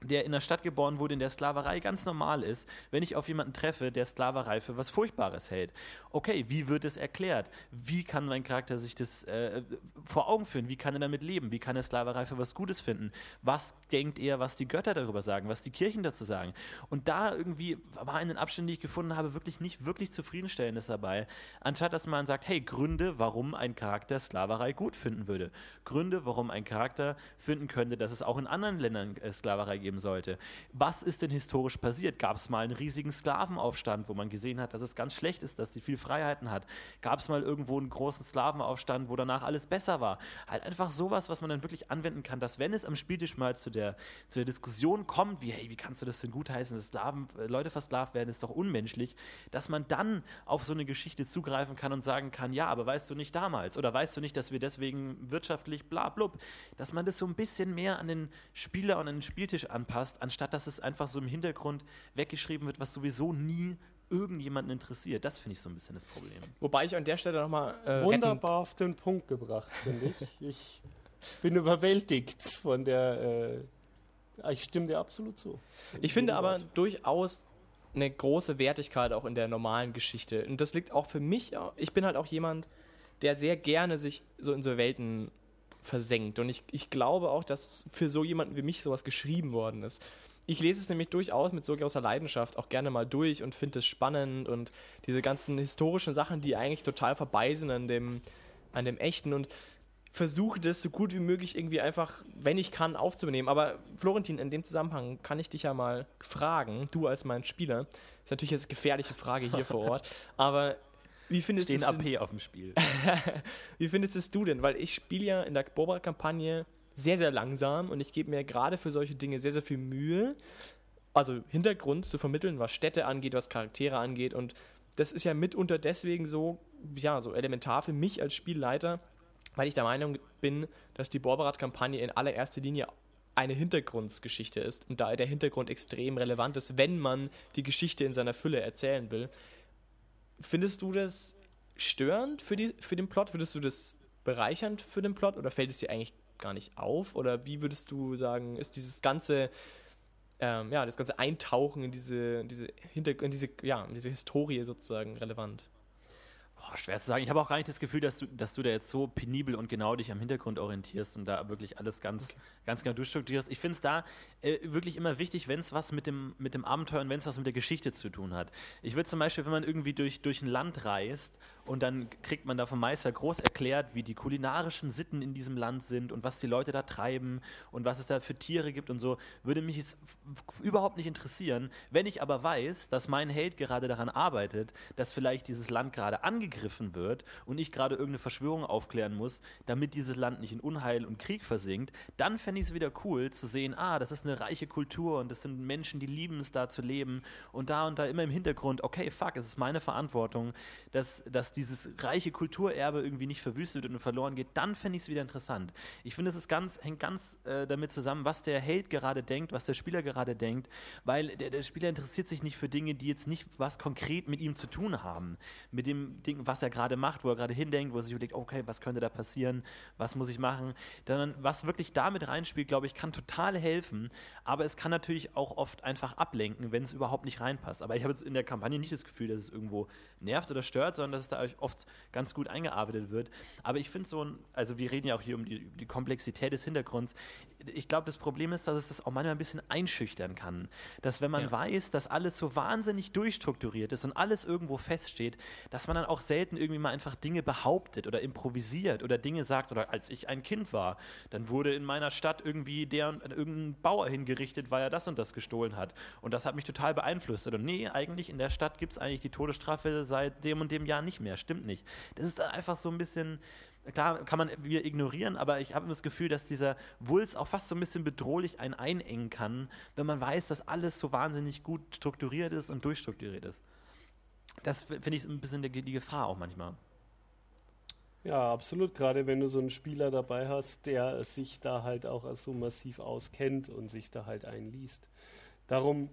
der in einer Stadt geboren wurde, in der Sklaverei ganz normal ist, wenn ich auf jemanden treffe, der Sklaverei für was Furchtbares hält. Okay, wie wird es erklärt? Wie kann mein Charakter sich das äh, vor Augen führen? Wie kann er damit leben? Wie kann er Sklaverei für was Gutes finden? Was denkt er, was die Götter darüber sagen, was die Kirchen dazu sagen? Und da irgendwie war in den Abständen, die ich gefunden habe, wirklich nicht wirklich zufriedenstellendes dabei. Anstatt dass man sagt, hey, Gründe, warum ein Charakter Sklaverei gut finden würde. Gründe, warum ein Charakter finden könnte, dass es auch in anderen Ländern äh, Sklaverei gibt geben sollte. Was ist denn historisch passiert? Gab es mal einen riesigen Sklavenaufstand, wo man gesehen hat, dass es ganz schlecht ist, dass sie viel Freiheiten hat? Gab es mal irgendwo einen großen Sklavenaufstand, wo danach alles besser war? Halt einfach sowas, was man dann wirklich anwenden kann, dass wenn es am Spieltisch mal zu der, zu der Diskussion kommt, wie, hey, wie kannst du das denn gutheißen, dass Sklaven, äh, Leute versklavt werden, ist doch unmenschlich, dass man dann auf so eine Geschichte zugreifen kann und sagen kann, ja, aber weißt du nicht damals oder weißt du nicht, dass wir deswegen wirtschaftlich bla blub, dass man das so ein bisschen mehr an den Spieler und an den Spieltisch anpasst, anstatt dass es einfach so im Hintergrund weggeschrieben wird, was sowieso nie irgendjemanden interessiert. Das finde ich so ein bisschen das Problem. Wobei ich an der Stelle nochmal. Äh, Wunderbar auf den Punkt gebracht, finde ich. Ich bin überwältigt von der. Äh, ich stimme dir absolut zu. Ich finde aber durchaus eine große Wertigkeit auch in der normalen Geschichte. Und das liegt auch für mich, ich bin halt auch jemand, der sehr gerne sich so in so Welten versenkt. Und ich, ich glaube auch, dass für so jemanden wie mich sowas geschrieben worden ist. Ich lese es nämlich durchaus mit so großer Leidenschaft auch gerne mal durch und finde es spannend und diese ganzen historischen Sachen, die eigentlich total vorbei sind an dem, an dem echten und versuche das so gut wie möglich irgendwie einfach, wenn ich kann, aufzunehmen. Aber Florentin, in dem Zusammenhang kann ich dich ja mal fragen, du als mein Spieler, ist natürlich jetzt eine gefährliche Frage hier vor Ort, aber wie findest Stehen AP auf dem Spiel. Wie findest es du denn? Weil ich spiele ja in der Boba-Kampagne sehr, sehr langsam und ich gebe mir gerade für solche Dinge sehr, sehr viel Mühe, also Hintergrund zu vermitteln, was Städte angeht, was Charaktere angeht und das ist ja mitunter deswegen so, ja, so elementar für mich als Spielleiter, weil ich der Meinung bin, dass die Borberat-Kampagne in allererster Linie eine Hintergrundgeschichte ist und da der Hintergrund extrem relevant ist, wenn man die Geschichte in seiner Fülle erzählen will. Findest du das störend für, die, für den Plot? Würdest du das bereichernd für den Plot oder fällt es dir eigentlich gar nicht auf? Oder wie würdest du sagen, ist dieses ganze, ähm, ja, das ganze Eintauchen in diese, diese, Hinter in diese, ja, in diese Historie sozusagen relevant? Boah, schwer zu sagen. Ich habe auch gar nicht das Gefühl, dass du, dass du da jetzt so penibel und genau dich am Hintergrund orientierst und da wirklich alles ganz, okay. ganz genau durchstrukturierst. Ich finde es da äh, wirklich immer wichtig, wenn es was mit dem, mit dem Abenteuer und wenn es was mit der Geschichte zu tun hat. Ich würde zum Beispiel, wenn man irgendwie durch, durch ein Land reist und dann kriegt man da vom Meister groß erklärt, wie die kulinarischen Sitten in diesem Land sind und was die Leute da treiben und was es da für Tiere gibt und so, würde mich es überhaupt nicht interessieren. Wenn ich aber weiß, dass mein Held gerade daran arbeitet, dass vielleicht dieses Land gerade angegriffen wird und ich gerade irgendeine Verschwörung aufklären muss, damit dieses Land nicht in Unheil und Krieg versinkt, dann fände ich es wieder cool zu sehen, ah, das ist eine reiche Kultur und das sind Menschen, die lieben es da zu leben und da und da immer im Hintergrund, okay, fuck, es ist meine Verantwortung, dass, dass dieses reiche Kulturerbe irgendwie nicht verwüstet und verloren geht, dann fände ich es wieder interessant. Ich finde, es ganz, hängt ganz äh, damit zusammen, was der Held gerade denkt, was der Spieler gerade denkt, weil der, der, Spieler interessiert sich nicht für Dinge, die jetzt nicht was konkret mit ihm zu tun haben, mit dem Ding, was er gerade macht, wo er gerade hindenkt, wo er sich überlegt, okay, was könnte da passieren, was muss ich machen, dann was wirklich damit reinspielt, glaube ich, kann total helfen, aber es kann natürlich auch oft einfach ablenken, wenn es überhaupt nicht reinpasst. Aber ich habe jetzt in der Kampagne nicht das Gefühl, dass es irgendwo nervt oder stört, sondern dass es da oft ganz gut eingearbeitet wird. Aber ich finde so ein, also wir reden ja auch hier um die, die Komplexität des Hintergrunds. Ich glaube, das Problem ist, dass es das auch manchmal ein bisschen einschüchtern kann. Dass wenn man ja. weiß, dass alles so wahnsinnig durchstrukturiert ist und alles irgendwo feststeht, dass man dann auch selten irgendwie mal einfach Dinge behauptet oder improvisiert oder Dinge sagt. Oder als ich ein Kind war, dann wurde in meiner Stadt irgendwie der irgendein Bauer hingerichtet, weil er das und das gestohlen hat. Und das hat mich total beeinflusst. Und nee, eigentlich in der Stadt gibt es eigentlich die Todesstrafe seit dem und dem Jahr nicht mehr. Stimmt nicht. Das ist einfach so ein bisschen, klar kann man wieder ignorieren, aber ich habe das Gefühl, dass dieser Wulz auch fast so ein bisschen bedrohlich einen einengen kann, wenn man weiß, dass alles so wahnsinnig gut strukturiert ist und durchstrukturiert ist. Das finde ich ein bisschen die, die Gefahr auch manchmal. Ja, absolut. Gerade wenn du so einen Spieler dabei hast, der sich da halt auch so massiv auskennt und sich da halt einliest. Darum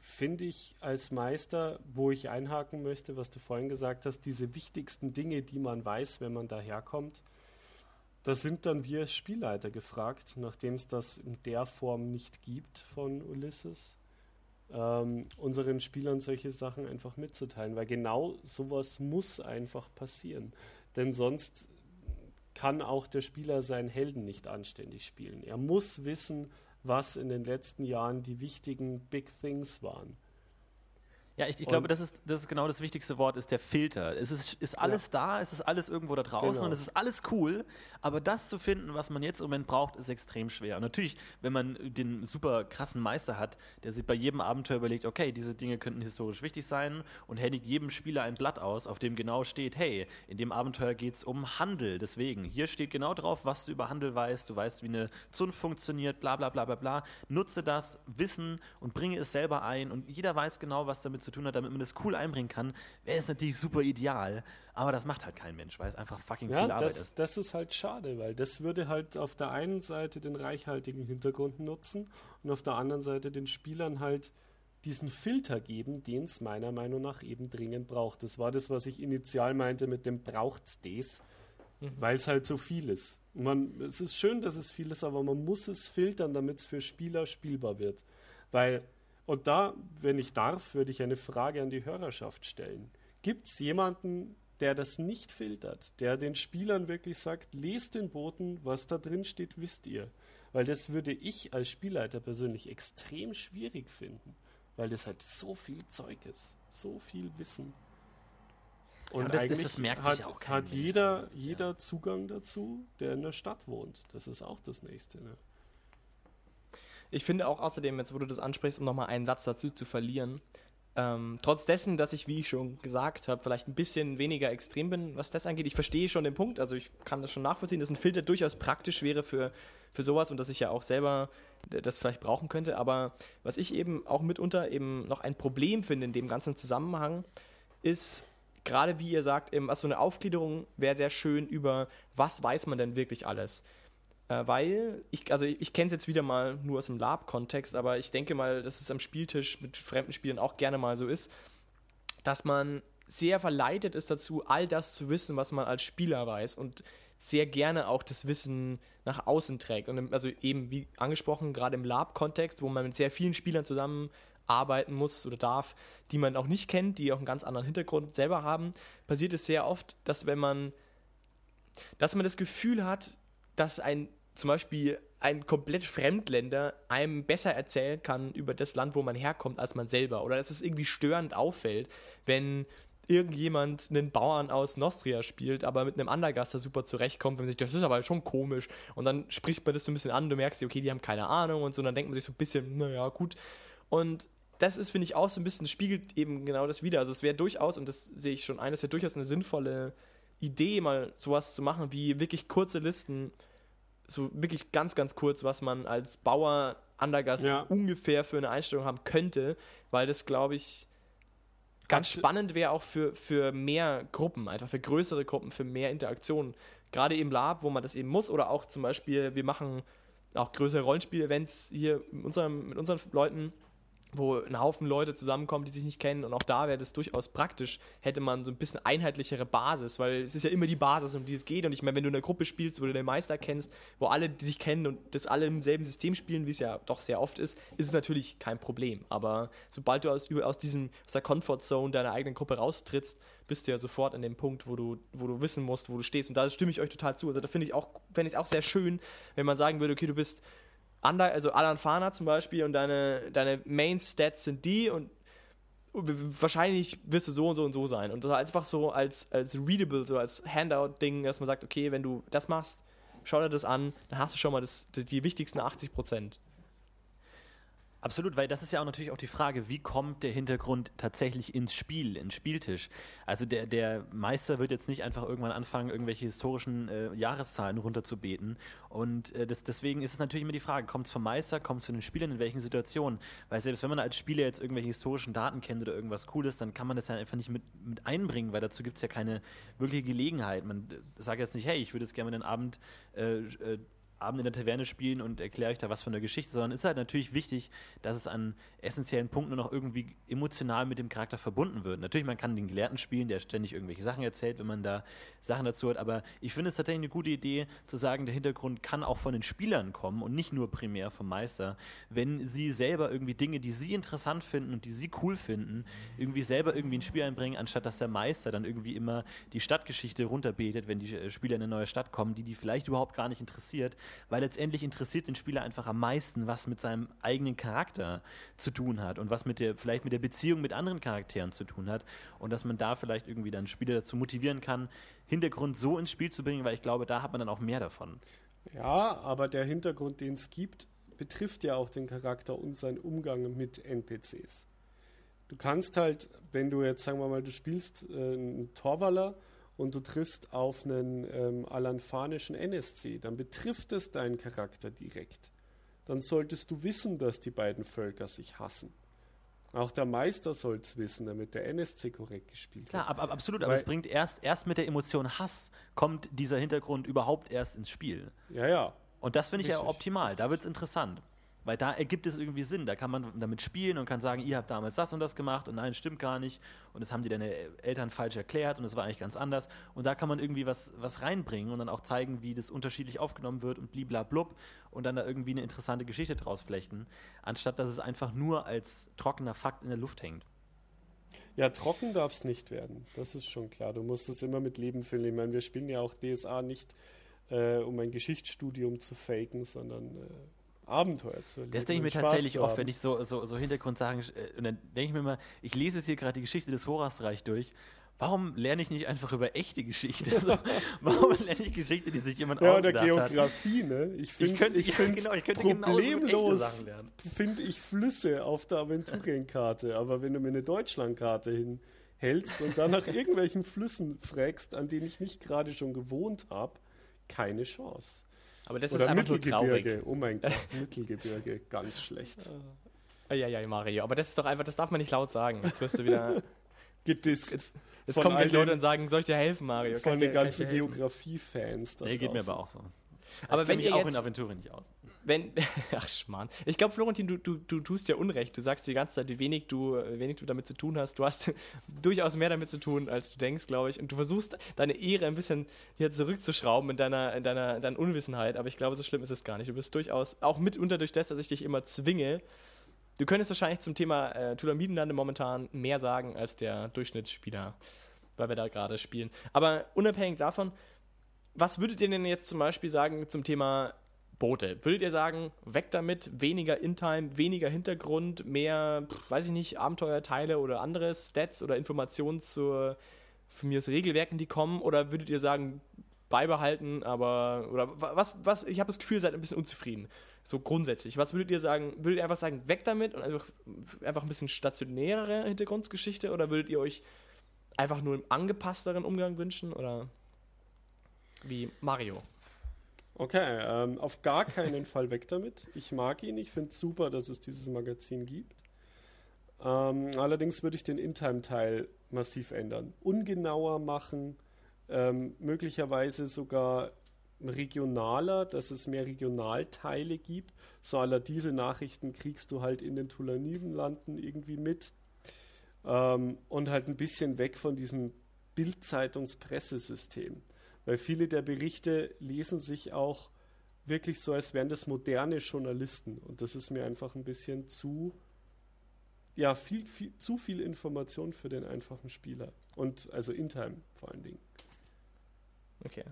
finde ich als Meister, wo ich einhaken möchte, was du vorhin gesagt hast, diese wichtigsten Dinge, die man weiß, wenn man daherkommt, da sind dann wir Spielleiter gefragt, nachdem es das in der Form nicht gibt von Ulysses, ähm, unseren Spielern solche Sachen einfach mitzuteilen, weil genau sowas muss einfach passieren. Denn sonst kann auch der Spieler seinen Helden nicht anständig spielen. Er muss wissen, was in den letzten Jahren die wichtigen Big Things waren. Ja, ich, ich glaube, das ist, das ist genau das wichtigste Wort, ist der Filter. Es ist, ist alles ja. da, es ist alles irgendwo da draußen genau. und es ist alles cool, aber das zu finden, was man jetzt im Moment braucht, ist extrem schwer. Und natürlich, wenn man den super krassen Meister hat, der sich bei jedem Abenteuer überlegt, okay, diese Dinge könnten historisch wichtig sein und händigt jedem Spieler ein Blatt aus, auf dem genau steht, hey, in dem Abenteuer geht es um Handel. Deswegen, hier steht genau drauf, was du über Handel weißt, du weißt, wie eine Zunft funktioniert, bla bla bla bla bla. Nutze das Wissen und bringe es selber ein und jeder weiß genau, was damit zu zu tun hat, damit man das cool einbringen kann, wäre es natürlich super ideal. Aber das macht halt kein Mensch, weil es einfach fucking ja, viel Arbeit das, ist. Das ist halt schade, weil das würde halt auf der einen Seite den reichhaltigen Hintergrund nutzen und auf der anderen Seite den Spielern halt diesen Filter geben, den es meiner Meinung nach eben dringend braucht. Das war das, was ich initial meinte mit dem braucht's des, mhm. weil es halt so viel ist. Man, es ist schön, dass es viel ist, aber man muss es filtern, damit es für Spieler spielbar wird. Weil und da, wenn ich darf, würde ich eine Frage an die Hörerschaft stellen. Gibt es jemanden, der das nicht filtert, der den Spielern wirklich sagt, lest den Boten, was da drin steht, wisst ihr. Weil das würde ich als Spielleiter persönlich extrem schwierig finden, weil das halt so viel Zeug ist, so viel Wissen. Und ja, das, eigentlich das, das hat, hat jeder, jeder Zugang dazu, der in der Stadt wohnt. Das ist auch das Nächste. Ne? Ich finde auch außerdem, jetzt wo du das ansprichst, um nochmal einen Satz dazu zu verlieren, ähm, trotz dessen, dass ich, wie ich schon gesagt habe, vielleicht ein bisschen weniger extrem bin, was das angeht, ich verstehe schon den Punkt, also ich kann das schon nachvollziehen, dass ein Filter durchaus praktisch wäre für, für sowas und dass ich ja auch selber das vielleicht brauchen könnte, aber was ich eben auch mitunter eben noch ein Problem finde in dem ganzen Zusammenhang, ist gerade wie ihr sagt, eben, was so eine Aufgliederung wäre sehr schön über, was weiß man denn wirklich alles. Äh, weil, ich, also ich, ich kenne es jetzt wieder mal nur aus dem Lab-Kontext, aber ich denke mal, dass es am Spieltisch mit fremden Spielern auch gerne mal so ist, dass man sehr verleitet ist dazu, all das zu wissen, was man als Spieler weiß und sehr gerne auch das Wissen nach außen trägt. Und also eben, wie angesprochen, gerade im Lab-Kontext, wo man mit sehr vielen Spielern zusammenarbeiten muss oder darf, die man auch nicht kennt, die auch einen ganz anderen Hintergrund selber haben, passiert es sehr oft, dass wenn man, dass man das Gefühl hat, dass ein zum Beispiel ein komplett Fremdländer einem besser erzählen kann über das Land, wo man herkommt, als man selber. Oder dass es irgendwie störend auffällt, wenn irgendjemand einen Bauern aus Nostria spielt, aber mit einem Andergaster super zurechtkommt, wenn man sich, das ist aber schon komisch. Und dann spricht man das so ein bisschen an, du merkst, okay, die haben keine Ahnung und so, und dann denkt man sich so ein bisschen, naja, gut. Und das ist, finde ich, auch so ein bisschen, spiegelt eben genau das wieder. Also es wäre durchaus, und das sehe ich schon ein, es wäre durchaus eine sinnvolle Idee, mal sowas zu machen, wie wirklich kurze Listen so wirklich ganz, ganz kurz, was man als Bauer Andergast ja. ungefähr für eine Einstellung haben könnte, weil das, glaube ich, ganz Hat spannend wäre auch für, für mehr Gruppen, einfach für größere Gruppen, für mehr Interaktionen. Gerade im Lab, wo man das eben muss, oder auch zum Beispiel, wir machen auch größere Rollenspiel-Events hier mit, unserem, mit unseren Leuten wo ein Haufen Leute zusammenkommen, die sich nicht kennen. Und auch da wäre das durchaus praktisch, hätte man so ein bisschen einheitlichere Basis, weil es ist ja immer die Basis, um die es geht. Und ich meine, wenn du in einer Gruppe spielst, wo du den Meister kennst, wo alle die sich kennen und das alle im selben System spielen, wie es ja doch sehr oft ist, ist es natürlich kein Problem. Aber sobald du aus, aus, diesem, aus der Comfortzone deiner eigenen Gruppe raustrittst, bist du ja sofort an dem Punkt, wo du, wo du wissen musst, wo du stehst. Und da stimme ich euch total zu. Also da finde ich auch, fände ich es auch sehr schön, wenn man sagen würde, okay, du bist Ander, also Alan Fana zum Beispiel und deine, deine Main Stats sind die und wahrscheinlich wirst du so und so und so sein. Und das einfach so als, als Readable, so als Handout-Ding, dass man sagt, okay, wenn du das machst, schau dir das an, dann hast du schon mal das, die wichtigsten 80 Prozent. Absolut, weil das ist ja auch natürlich auch die Frage, wie kommt der Hintergrund tatsächlich ins Spiel, ins Spieltisch? Also der, der Meister wird jetzt nicht einfach irgendwann anfangen, irgendwelche historischen äh, Jahreszahlen runterzubeten. Und äh, das, deswegen ist es natürlich immer die Frage, kommt es vom Meister, kommt es von den Spielern, in welchen Situationen? Weil selbst wenn man als Spieler jetzt irgendwelche historischen Daten kennt oder irgendwas Cooles, dann kann man das ja einfach nicht mit, mit einbringen, weil dazu gibt es ja keine wirkliche Gelegenheit. Man äh, sagt jetzt nicht, hey, ich würde jetzt gerne den Abend äh, äh, Abend in der Taverne spielen und erkläre euch da was von der Geschichte, sondern ist halt natürlich wichtig, dass es an essentiellen Punkten noch irgendwie emotional mit dem Charakter verbunden wird. Natürlich, man kann den Gelehrten spielen, der ständig irgendwelche Sachen erzählt, wenn man da Sachen dazu hat, aber ich finde es tatsächlich eine gute Idee, zu sagen, der Hintergrund kann auch von den Spielern kommen und nicht nur primär vom Meister, wenn sie selber irgendwie Dinge, die sie interessant finden und die sie cool finden, irgendwie selber irgendwie ins Spiel einbringen, anstatt dass der Meister dann irgendwie immer die Stadtgeschichte runterbetet, wenn die Spieler in eine neue Stadt kommen, die die vielleicht überhaupt gar nicht interessiert, weil letztendlich interessiert den Spieler einfach am meisten, was mit seinem eigenen Charakter zu tun hat und was mit der, vielleicht mit der Beziehung mit anderen Charakteren zu tun hat und dass man da vielleicht irgendwie dann Spieler dazu motivieren kann, Hintergrund so ins Spiel zu bringen, weil ich glaube, da hat man dann auch mehr davon. Ja, aber der Hintergrund, den es gibt, betrifft ja auch den Charakter und seinen Umgang mit NPCs. Du kannst halt, wenn du jetzt, sagen wir mal, du spielst äh, einen Torwaller und du triffst auf einen ähm, alanfanischen NSC, dann betrifft es deinen Charakter direkt. Dann solltest du wissen, dass die beiden Völker sich hassen. Auch der Meister soll es wissen, damit der NSC korrekt gespielt Klar, wird. ab, ab, absolut, Weil- aber es bringt erst, erst mit der Emotion Hass kommt dieser Hintergrund überhaupt erst ins Spiel. Ja, ja. Und das finde ich ja optimal. Da wird es interessant. Weil da ergibt es irgendwie Sinn. Da kann man damit spielen und kann sagen, ihr habt damals das und das gemacht und nein, stimmt gar nicht. Und das haben dir deine Eltern falsch erklärt und es war eigentlich ganz anders. Und da kann man irgendwie was, was reinbringen und dann auch zeigen, wie das unterschiedlich aufgenommen wird und bliblablub und dann da irgendwie eine interessante Geschichte draus flechten, anstatt dass es einfach nur als trockener Fakt in der Luft hängt. Ja, trocken darf es nicht werden. Das ist schon klar. Du musst es immer mit Leben füllen. Ich meine, wir spielen ja auch DSA nicht, äh, um ein Geschichtsstudium zu faken, sondern äh, Abenteuer zu erleben. Das denke ich mir tatsächlich oft, wenn ich so, so, so Hintergrundsachen, äh, und dann denke ich mir immer, ich lese jetzt hier gerade die Geschichte des Horasreich durch. Warum lerne ich nicht einfach über echte Geschichte? Also, warum lerne ich Geschichte, die sich jemand Ja, oder ausgedacht hat? Geografie, ne? Ich Ich finde könnte, ich ja, find genau, ich könnte problemlos Sachen lernen. finde ich Flüsse auf der Aventurienkarte. Aber wenn du mir eine Deutschlandkarte hinhältst und dann nach irgendwelchen Flüssen fragst, an denen ich nicht gerade schon gewohnt habe, keine Chance. Aber das Oder ist einfach nur traurig. Mittelgebirge. Oh mein Gott, Mittelgebirge, ganz schlecht. Ja, ja, ja, Mario. Aber das ist doch einfach, das darf man nicht laut sagen. Jetzt wirst du wieder. Gedisst. Jetzt, jetzt kommen gleich den- Leute und sagen, soll ich dir helfen, Mario? Von den ganzen? Geografie-Fans. da Nee, geht mir aber auch so. Aber ich wenn ihr auch jetzt- in Aventurien nicht aus. Wenn, ach Schmarrn. Ich glaube, Florentin, du, du, du tust dir Unrecht. Du sagst die ganze Zeit, wie wenig du, äh, wenig du damit zu tun hast. Du hast durchaus mehr damit zu tun, als du denkst, glaube ich. Und du versuchst, deine Ehre ein bisschen hier zurückzuschrauben in deiner, in deiner, in deiner Unwissenheit. Aber ich glaube, so schlimm ist es gar nicht. Du bist durchaus, auch mitunter durch das, dass ich dich immer zwinge. Du könntest wahrscheinlich zum Thema äh, Tulamidenlande momentan mehr sagen als der Durchschnittsspieler, weil wir da gerade spielen. Aber unabhängig davon, was würdet ihr denn jetzt zum Beispiel sagen zum Thema Boote? Würdet ihr sagen, weg damit, weniger In-Time, weniger Hintergrund, mehr, weiß ich nicht, Abenteuerteile oder andere Stats oder Informationen zur, von mir aus Regelwerken, die kommen? Oder würdet ihr sagen, beibehalten, aber, oder wa- was, was, ich habe das Gefühl, ihr seid ein bisschen unzufrieden. So grundsätzlich. Was würdet ihr sagen? Würdet ihr einfach sagen, weg damit und einfach, einfach ein bisschen stationärere Hintergrundgeschichte? Oder würdet ihr euch einfach nur einen angepassteren Umgang wünschen? Oder wie Mario? Okay, ähm, auf gar keinen Fall weg damit. Ich mag ihn. Ich finde es super, dass es dieses Magazin gibt. Ähm, allerdings würde ich den In-Time-Teil massiv ändern. Ungenauer machen, ähm, möglicherweise sogar regionaler, dass es mehr Regionalteile gibt. So aller diese Nachrichten kriegst du halt in den Tulanidenlanden irgendwie mit. Ähm, und halt ein bisschen weg von diesem Bildzeitungs-Pressesystem. Weil viele der Berichte lesen sich auch wirklich so, als wären das moderne Journalisten. Und das ist mir einfach ein bisschen zu, ja, viel, viel, zu viel Information für den einfachen Spieler. Und also in-time vor allen Dingen. Okay.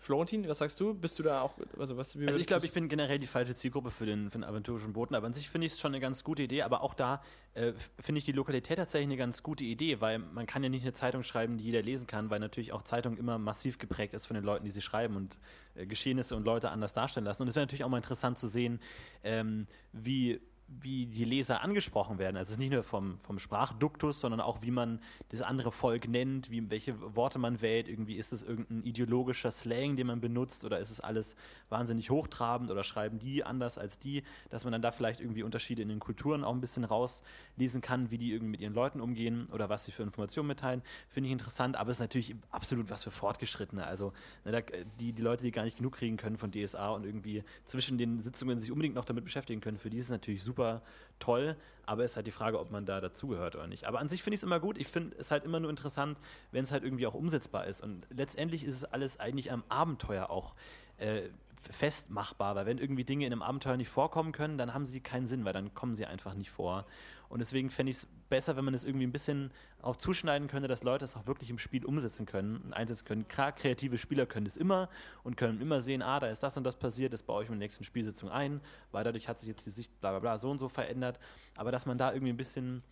Florentin, was sagst du? Bist du da auch, also was, Also ich glaube, ich bin generell die falsche Zielgruppe für den, für den aventurischen Boten, aber an sich finde ich es schon eine ganz gute Idee, aber auch da äh, finde ich die Lokalität tatsächlich eine ganz gute Idee, weil man kann ja nicht eine Zeitung schreiben, die jeder lesen kann, weil natürlich auch Zeitung immer massiv geprägt ist von den Leuten, die sie schreiben und äh, Geschehnisse und Leute anders darstellen lassen. Und es wäre natürlich auch mal interessant zu sehen, ähm, wie wie die Leser angesprochen werden. Also es ist nicht nur vom, vom Sprachduktus, sondern auch, wie man das andere Volk nennt, wie, welche Worte man wählt. Irgendwie ist es irgendein ideologischer Slang, den man benutzt, oder ist es alles wahnsinnig hochtrabend oder schreiben die anders als die, dass man dann da vielleicht irgendwie Unterschiede in den Kulturen auch ein bisschen rauslesen kann, wie die irgendwie mit ihren Leuten umgehen oder was sie für Informationen mitteilen. Finde ich interessant, aber es ist natürlich absolut was für Fortgeschrittene. Also ne, die, die Leute, die gar nicht genug kriegen können von DSA und irgendwie zwischen den Sitzungen sich unbedingt noch damit beschäftigen können, für die ist es natürlich super super toll, aber es ist halt die Frage, ob man da dazugehört oder nicht. Aber an sich finde ich es immer gut. Ich finde es halt immer nur interessant, wenn es halt irgendwie auch umsetzbar ist. Und letztendlich ist es alles eigentlich am Abenteuer auch äh, festmachbar, weil wenn irgendwie Dinge in einem Abenteuer nicht vorkommen können, dann haben sie keinen Sinn, weil dann kommen sie einfach nicht vor. Und deswegen fände ich es besser, wenn man es irgendwie ein bisschen auch zuschneiden könnte, dass Leute es auch wirklich im Spiel umsetzen können und einsetzen können. Klar, kreative Spieler können das immer und können immer sehen, ah, da ist das und das passiert, das baue ich in der nächsten Spielsitzung ein, weil dadurch hat sich jetzt die Sicht bla bla bla so und so verändert. Aber dass man da irgendwie ein bisschen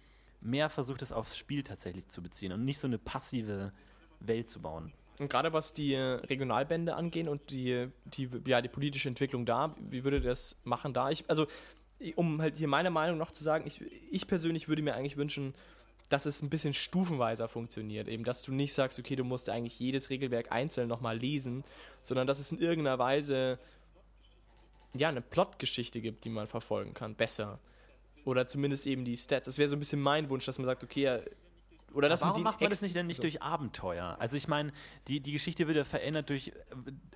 mehr versucht, es aufs Spiel tatsächlich zu beziehen und nicht so eine passive Welt zu bauen. Und gerade was die Regionalbände angehen und die, die, ja, die politische Entwicklung da, wie würde das machen da? Ich, also um halt hier meine Meinung noch zu sagen, ich, ich persönlich würde mir eigentlich wünschen, dass es ein bisschen stufenweiser funktioniert. Eben, dass du nicht sagst, okay, du musst eigentlich jedes Regelwerk einzeln nochmal lesen, sondern dass es in irgendeiner Weise ja eine Plotgeschichte gibt, die man verfolgen kann, besser. Oder zumindest eben die Stats. Das wäre so ein bisschen mein Wunsch, dass man sagt, okay, oder dass Warum macht man das nicht denn nicht so. durch Abenteuer? Also ich meine, die, die Geschichte wird ja verändert durch äh,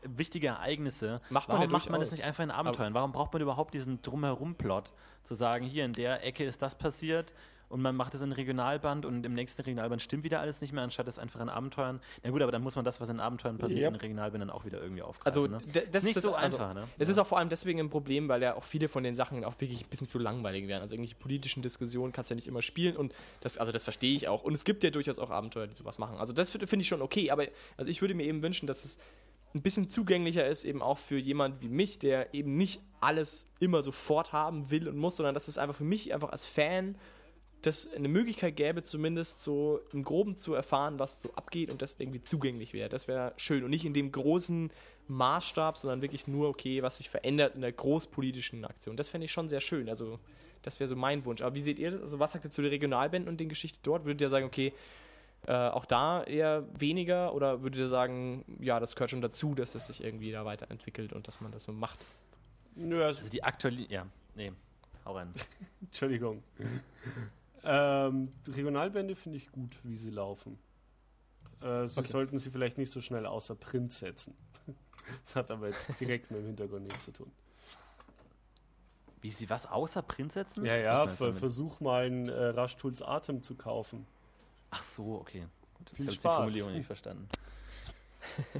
wichtige Ereignisse. Macht man Warum ja macht man das nicht einfach in Abenteuern? Warum braucht man überhaupt diesen Drumherum-Plot? Zu sagen, hier in der Ecke ist das passiert und man macht es in Regionalband und im nächsten Regionalband stimmt wieder alles nicht mehr, anstatt es einfach in Abenteuern. Na gut, aber dann muss man das, was in Abenteuern passiert, yep. in Regionalbänden auch wieder irgendwie aufgreifen. Also, ne? das ist nicht so also, einfach. Ne? Es ja. ist auch vor allem deswegen ein Problem, weil ja auch viele von den Sachen auch wirklich ein bisschen zu langweilig wären. Also irgendwelche politischen Diskussionen kannst du ja nicht immer spielen und das, also das verstehe ich auch. Und es gibt ja durchaus auch Abenteuer, die sowas machen. Also das finde ich schon okay, aber also ich würde mir eben wünschen, dass es ein bisschen zugänglicher ist, eben auch für jemand wie mich, der eben nicht alles immer sofort haben will und muss, sondern dass es einfach für mich einfach als Fan das eine Möglichkeit gäbe, zumindest so im Groben zu erfahren, was so abgeht und das irgendwie zugänglich wäre. Das wäre schön und nicht in dem großen Maßstab, sondern wirklich nur, okay, was sich verändert in der großpolitischen Aktion. Das fände ich schon sehr schön. Also, das wäre so mein Wunsch. Aber wie seht ihr das? Also, was sagt ihr zu den Regionalbänden und den Geschichten dort? Würdet ihr sagen, okay, äh, auch da eher weniger oder würdet ihr sagen, ja, das gehört schon dazu, dass es sich irgendwie da weiterentwickelt und dass man das so macht? Nö, also, also die aktuelle, ja, nee, hau rein. Entschuldigung. Ähm, Regionalbände finde ich gut, wie sie laufen. Äh, sie okay. sollten sie vielleicht nicht so schnell außer Print setzen. das hat aber jetzt direkt mit dem Hintergrund nichts zu tun. Wie sie was außer Print setzen? Ja, ja, versuch mal einen äh, Raschtools Atem zu kaufen. Ach so, okay. Gut, Viel ich Spaß. die Formulierung nicht verstanden.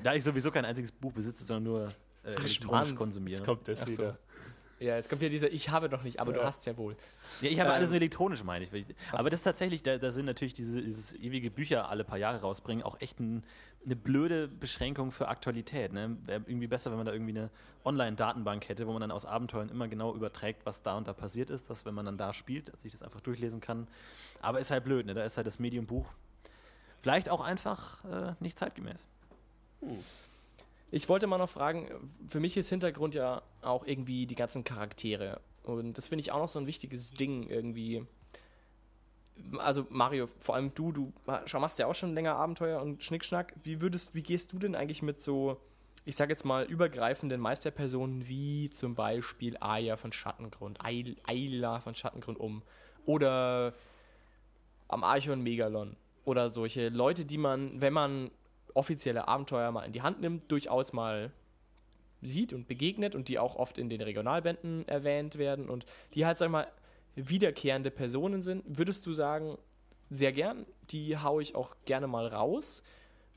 da ich sowieso kein einziges Buch besitze, sondern nur äh, elektronisch Mann. konsumiere. Jetzt kommt das Ach wieder. Ja, jetzt kommt ja dieser, ich habe doch nicht, aber ja. du hast es ja wohl. Ja, ich habe ähm, alles so elektronisch, meine ich. Aber das ist tatsächlich, da, da sind natürlich diese, dieses ewige Bücher alle paar Jahre rausbringen, auch echt ein, eine blöde Beschränkung für Aktualität. Ne? Wäre irgendwie besser, wenn man da irgendwie eine Online-Datenbank hätte, wo man dann aus Abenteuern immer genau überträgt, was da und da passiert ist, dass wenn man dann da spielt, dass ich das einfach durchlesen kann. Aber ist halt blöd, ne? da ist halt das Medium Buch vielleicht auch einfach äh, nicht zeitgemäß. Hm. Ich wollte mal noch fragen, für mich ist Hintergrund ja auch irgendwie die ganzen Charaktere. Und das finde ich auch noch so ein wichtiges Ding irgendwie. Also Mario, vor allem du, du machst ja auch schon länger Abenteuer und Schnickschnack. Wie würdest, wie gehst du denn eigentlich mit so, ich sage jetzt mal, übergreifenden Meisterpersonen wie zum Beispiel Aya von Schattengrund, Ayla von Schattengrund um? Oder am Archon Megalon? Oder solche Leute, die man, wenn man offizielle Abenteuer mal in die Hand nimmt, durchaus mal sieht und begegnet und die auch oft in den Regionalbänden erwähnt werden und die halt, sag ich mal, wiederkehrende Personen sind, würdest du sagen, sehr gern, die haue ich auch gerne mal raus?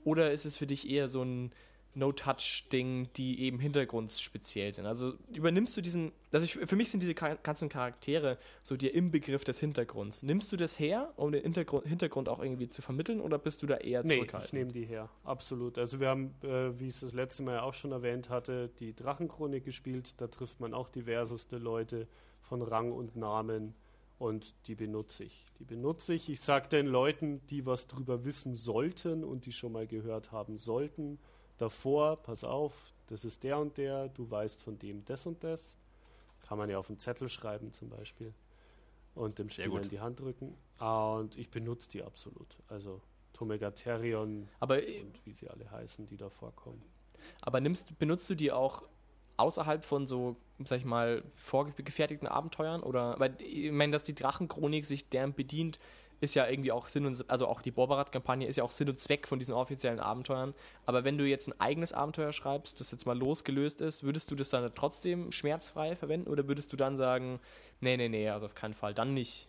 Oder ist es für dich eher so ein No-Touch-Ding, die eben hintergrundspeziell sind. Also übernimmst du diesen, also ich, für mich sind diese ganzen Charaktere so dir im Begriff des Hintergrunds. Nimmst du das her, um den Hintergrund, Hintergrund auch irgendwie zu vermitteln oder bist du da eher nee, zurückhaltend? ich nehme die her, absolut. Also wir haben, äh, wie ich es das letzte Mal auch schon erwähnt hatte, die Drachenchronik gespielt. Da trifft man auch diverseste Leute von Rang und Namen und die benutze ich. Die benutze ich. Ich sage den Leuten, die was drüber wissen sollten und die schon mal gehört haben sollten, davor, pass auf, das ist der und der, du weißt von dem das und das. Kann man ja auf einen Zettel schreiben zum Beispiel. und dem Spieler in die Hand drücken. Ah, und ich benutze die absolut. Also Tomegatherion Aber, äh, und wie sie alle heißen, die da vorkommen. aber nimmst, benutzt du die auch außerhalb von so, sag ich mal, vorgefertigten Abenteuern? Oder, weil ich meine, dass die Drachenchronik sich deren bedient, ist ja irgendwie auch Sinn und, also auch die Borbarat-Kampagne ist ja auch Sinn und Zweck von diesen offiziellen Abenteuern. Aber wenn du jetzt ein eigenes Abenteuer schreibst, das jetzt mal losgelöst ist, würdest du das dann trotzdem schmerzfrei verwenden oder würdest du dann sagen, nee, nee, nee, also auf keinen Fall, dann nicht.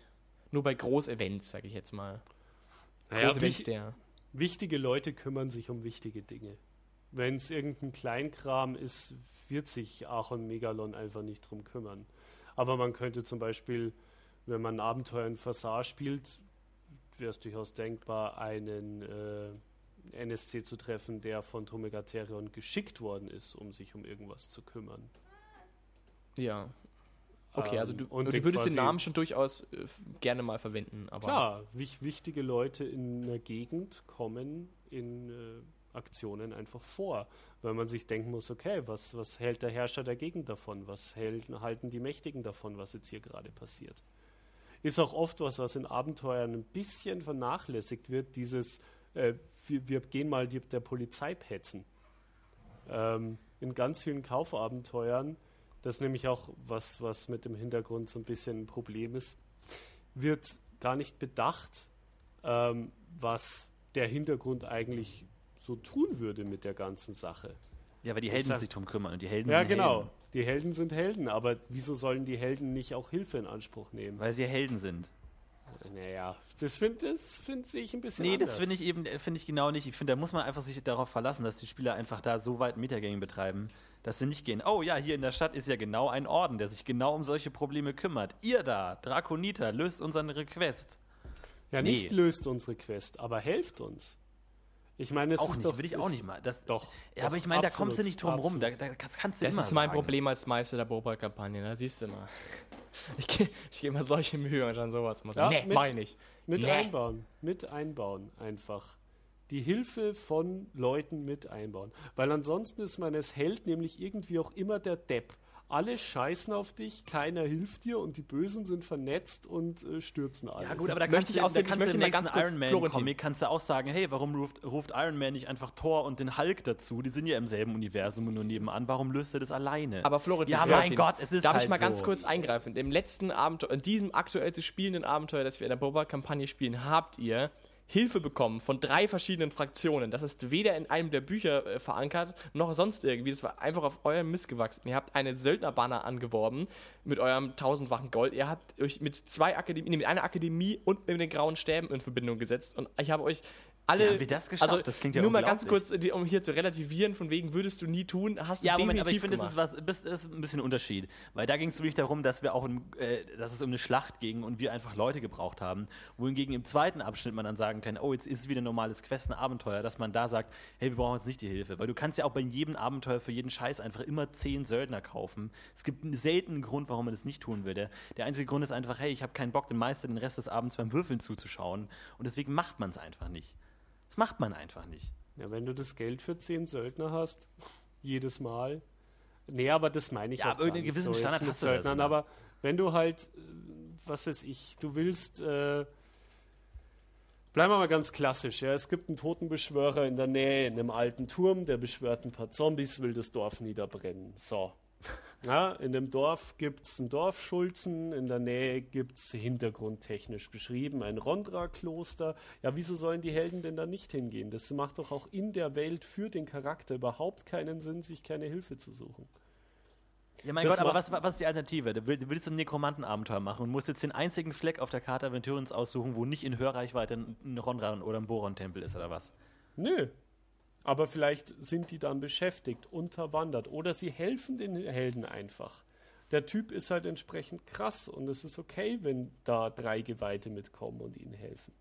Nur bei Groß-Events, sag ich jetzt mal. Naja, Groß-Events wich- der. wichtige Leute kümmern sich um wichtige Dinge. Wenn es irgendein Kleinkram ist, wird sich Aaron Megalon einfach nicht drum kümmern. Aber man könnte zum Beispiel, wenn man ein Abenteuer in Fassar spielt, wäre es durchaus denkbar, einen äh, NSC zu treffen, der von Tomegatherion geschickt worden ist, um sich um irgendwas zu kümmern. Ja. Okay, also du, Ähm, und du würdest den Namen schon durchaus äh, gerne mal verwenden, aber Klar, wich, wichtige Leute in einer Gegend kommen in äh, Aktionen einfach vor, weil man sich denken muss, okay, was, was hält der Herrscher der Gegend davon? Was hält, halten die Mächtigen davon, was jetzt hier gerade passiert? Ist auch oft was, was in Abenteuern ein bisschen vernachlässigt wird, dieses, äh, wir, wir gehen mal die, der Polizei petzen. Ähm, in ganz vielen Kaufabenteuern, das ist nämlich auch was, was mit dem Hintergrund so ein bisschen ein Problem ist, wird gar nicht bedacht, ähm, was der Hintergrund eigentlich so tun würde mit der ganzen Sache. Ja, weil die Helden sag- sich drum kümmern und die Helden Ja, genau. Helden, Die Helden sind Helden, aber wieso sollen die Helden nicht auch Hilfe in Anspruch nehmen? weil sie Helden sind. Naja, das finde das find ich ein bisschen Nee, anders. das finde ich eben, äh, finde ich genau nicht. Ich finde, da muss man einfach sich darauf verlassen, dass die Spieler einfach da so weit Metagaming betreiben, dass sie nicht gehen, oh ja, hier in der Stadt ist ja genau ein Orden, der sich genau um solche Probleme kümmert. Ihr da, Drakonita, löst unseren Request. Ja, Nee. nicht löst unsere Quest, aber helft uns. Ich meine, es auch ist nicht, doch... würde ich auch nicht mal. Das, Doch. ja, aber ich meine, da absolut, kommst du nicht drum rum. Da, absolut. da kannst, kannst du das immer ist mein sagen. Problem als Meister der Boba-Kampagne, da siehst du mal. Ich, ge- ich gebe mal solche Mühe und dann sowas. Muss Ja, nee, mit- mach ich. Mit Nee. einbauen. Mit einbauen einfach. Die Hilfe von Leuten mit einbauen. Weil ansonsten ist man als Held nämlich irgendwie auch immer der Depp. Alle scheißen auf dich, keiner hilft dir und die Bösen sind vernetzt und äh, stürzen alles. Ja gut, aber da Möchte kannst ich du, da außerdem- kannst ich du mal nächsten ganz Iron Man Florentin. Comic kannst du auch sagen, hey, warum ruft, ruft Iron Man nicht einfach Thor und den Hulk dazu? Die sind ja im selben Universum und nur nebenan. Warum löst er das alleine? Aber Florentin, ja, Florentin, mein Gott, es ist Darf halt ich mal ganz so. kurz eingreifen? Im letzten Abenteuer, in diesem aktuell zu spielenden Abenteuer, das wir in der Boba-Kampagne spielen, habt ihr Hilfe bekommen von drei verschiedenen Fraktionen. Das ist weder in einem der Bücher äh, verankert, noch sonst irgendwie. Das war einfach auf eurem Mist gewachsen. Ihr habt eine Söldnerbanner angeworben mit eurem tausendfachen Gold. Ihr habt euch mit zwei Akademien, nee, mit einer Akademie und mit den grauen Stäben in Verbindung gesetzt. Und ich habe euch alle. Wie haben wir das geschafft? Also, Das klingt ja Nur mal ganz kurz, um hier zu relativieren, von wegen würdest du nie tun, hast du Ja, Moment, aber ich definitiv finde, es ist, was, das ist ein bisschen ein Unterschied. Weil da ging es wirklich darum, dass wir auch, äh, dass es um eine Schlacht ging und wir einfach Leute gebraucht haben. Wohingegen im zweiten Abschnitt man dann sagen kann, oh, jetzt ist es wieder ein normales Quest, ein Abenteuer, dass man da sagt, hey, wir brauchen jetzt nicht die Hilfe. Weil du kannst ja auch bei jedem Abenteuer für jeden Scheiß einfach immer zehn Söldner kaufen. Es gibt einen seltenen Grund, warum man das nicht tun würde. Der einzige Grund ist einfach, hey, ich habe keinen Bock, dem Meister den Rest des Abends beim Würfeln zuzuschauen. Und deswegen macht man es einfach nicht. Das macht man einfach nicht. Ja, wenn du das Geld für zehn Söldner hast, jedes Mal. Nee, aber das meine ich Ja, auch gar irgendeinen nicht gewissen so Standard mit Söldnern. Aber wenn du halt, äh, was weiß ich, du willst, äh, bleiben wir mal ganz klassisch. Ja, es gibt einen Totenbeschwörer in der Nähe in einem alten Turm, der beschwört ein paar Zombies, will das Dorf niederbrennen. So. Ja, in dem Dorf gibt es einen Dorfschulzen, in der Nähe gibt es hintergrundtechnisch beschrieben ein Rondra-Kloster. Ja, wieso sollen die Helden denn da nicht hingehen? Das macht doch auch in der Welt für den Charakter überhaupt keinen Sinn, sich keine Hilfe zu suchen. Ja, mein Das Gott, aber was, was ist die Alternative? Du will- du willst ein Nekromantenabenteuer machen und musst jetzt den einzigen Fleck auf der Karte Aventurins aussuchen, wo nicht in Hörreichweite ein ein Ronran oder ein Boron-Tempel ist oder was? Nö. Aber vielleicht sind die dann beschäftigt, unterwandert oder sie helfen den Helden einfach. Der Typ ist halt entsprechend krass und es ist okay, wenn da drei Geweihte mitkommen und ihnen helfen.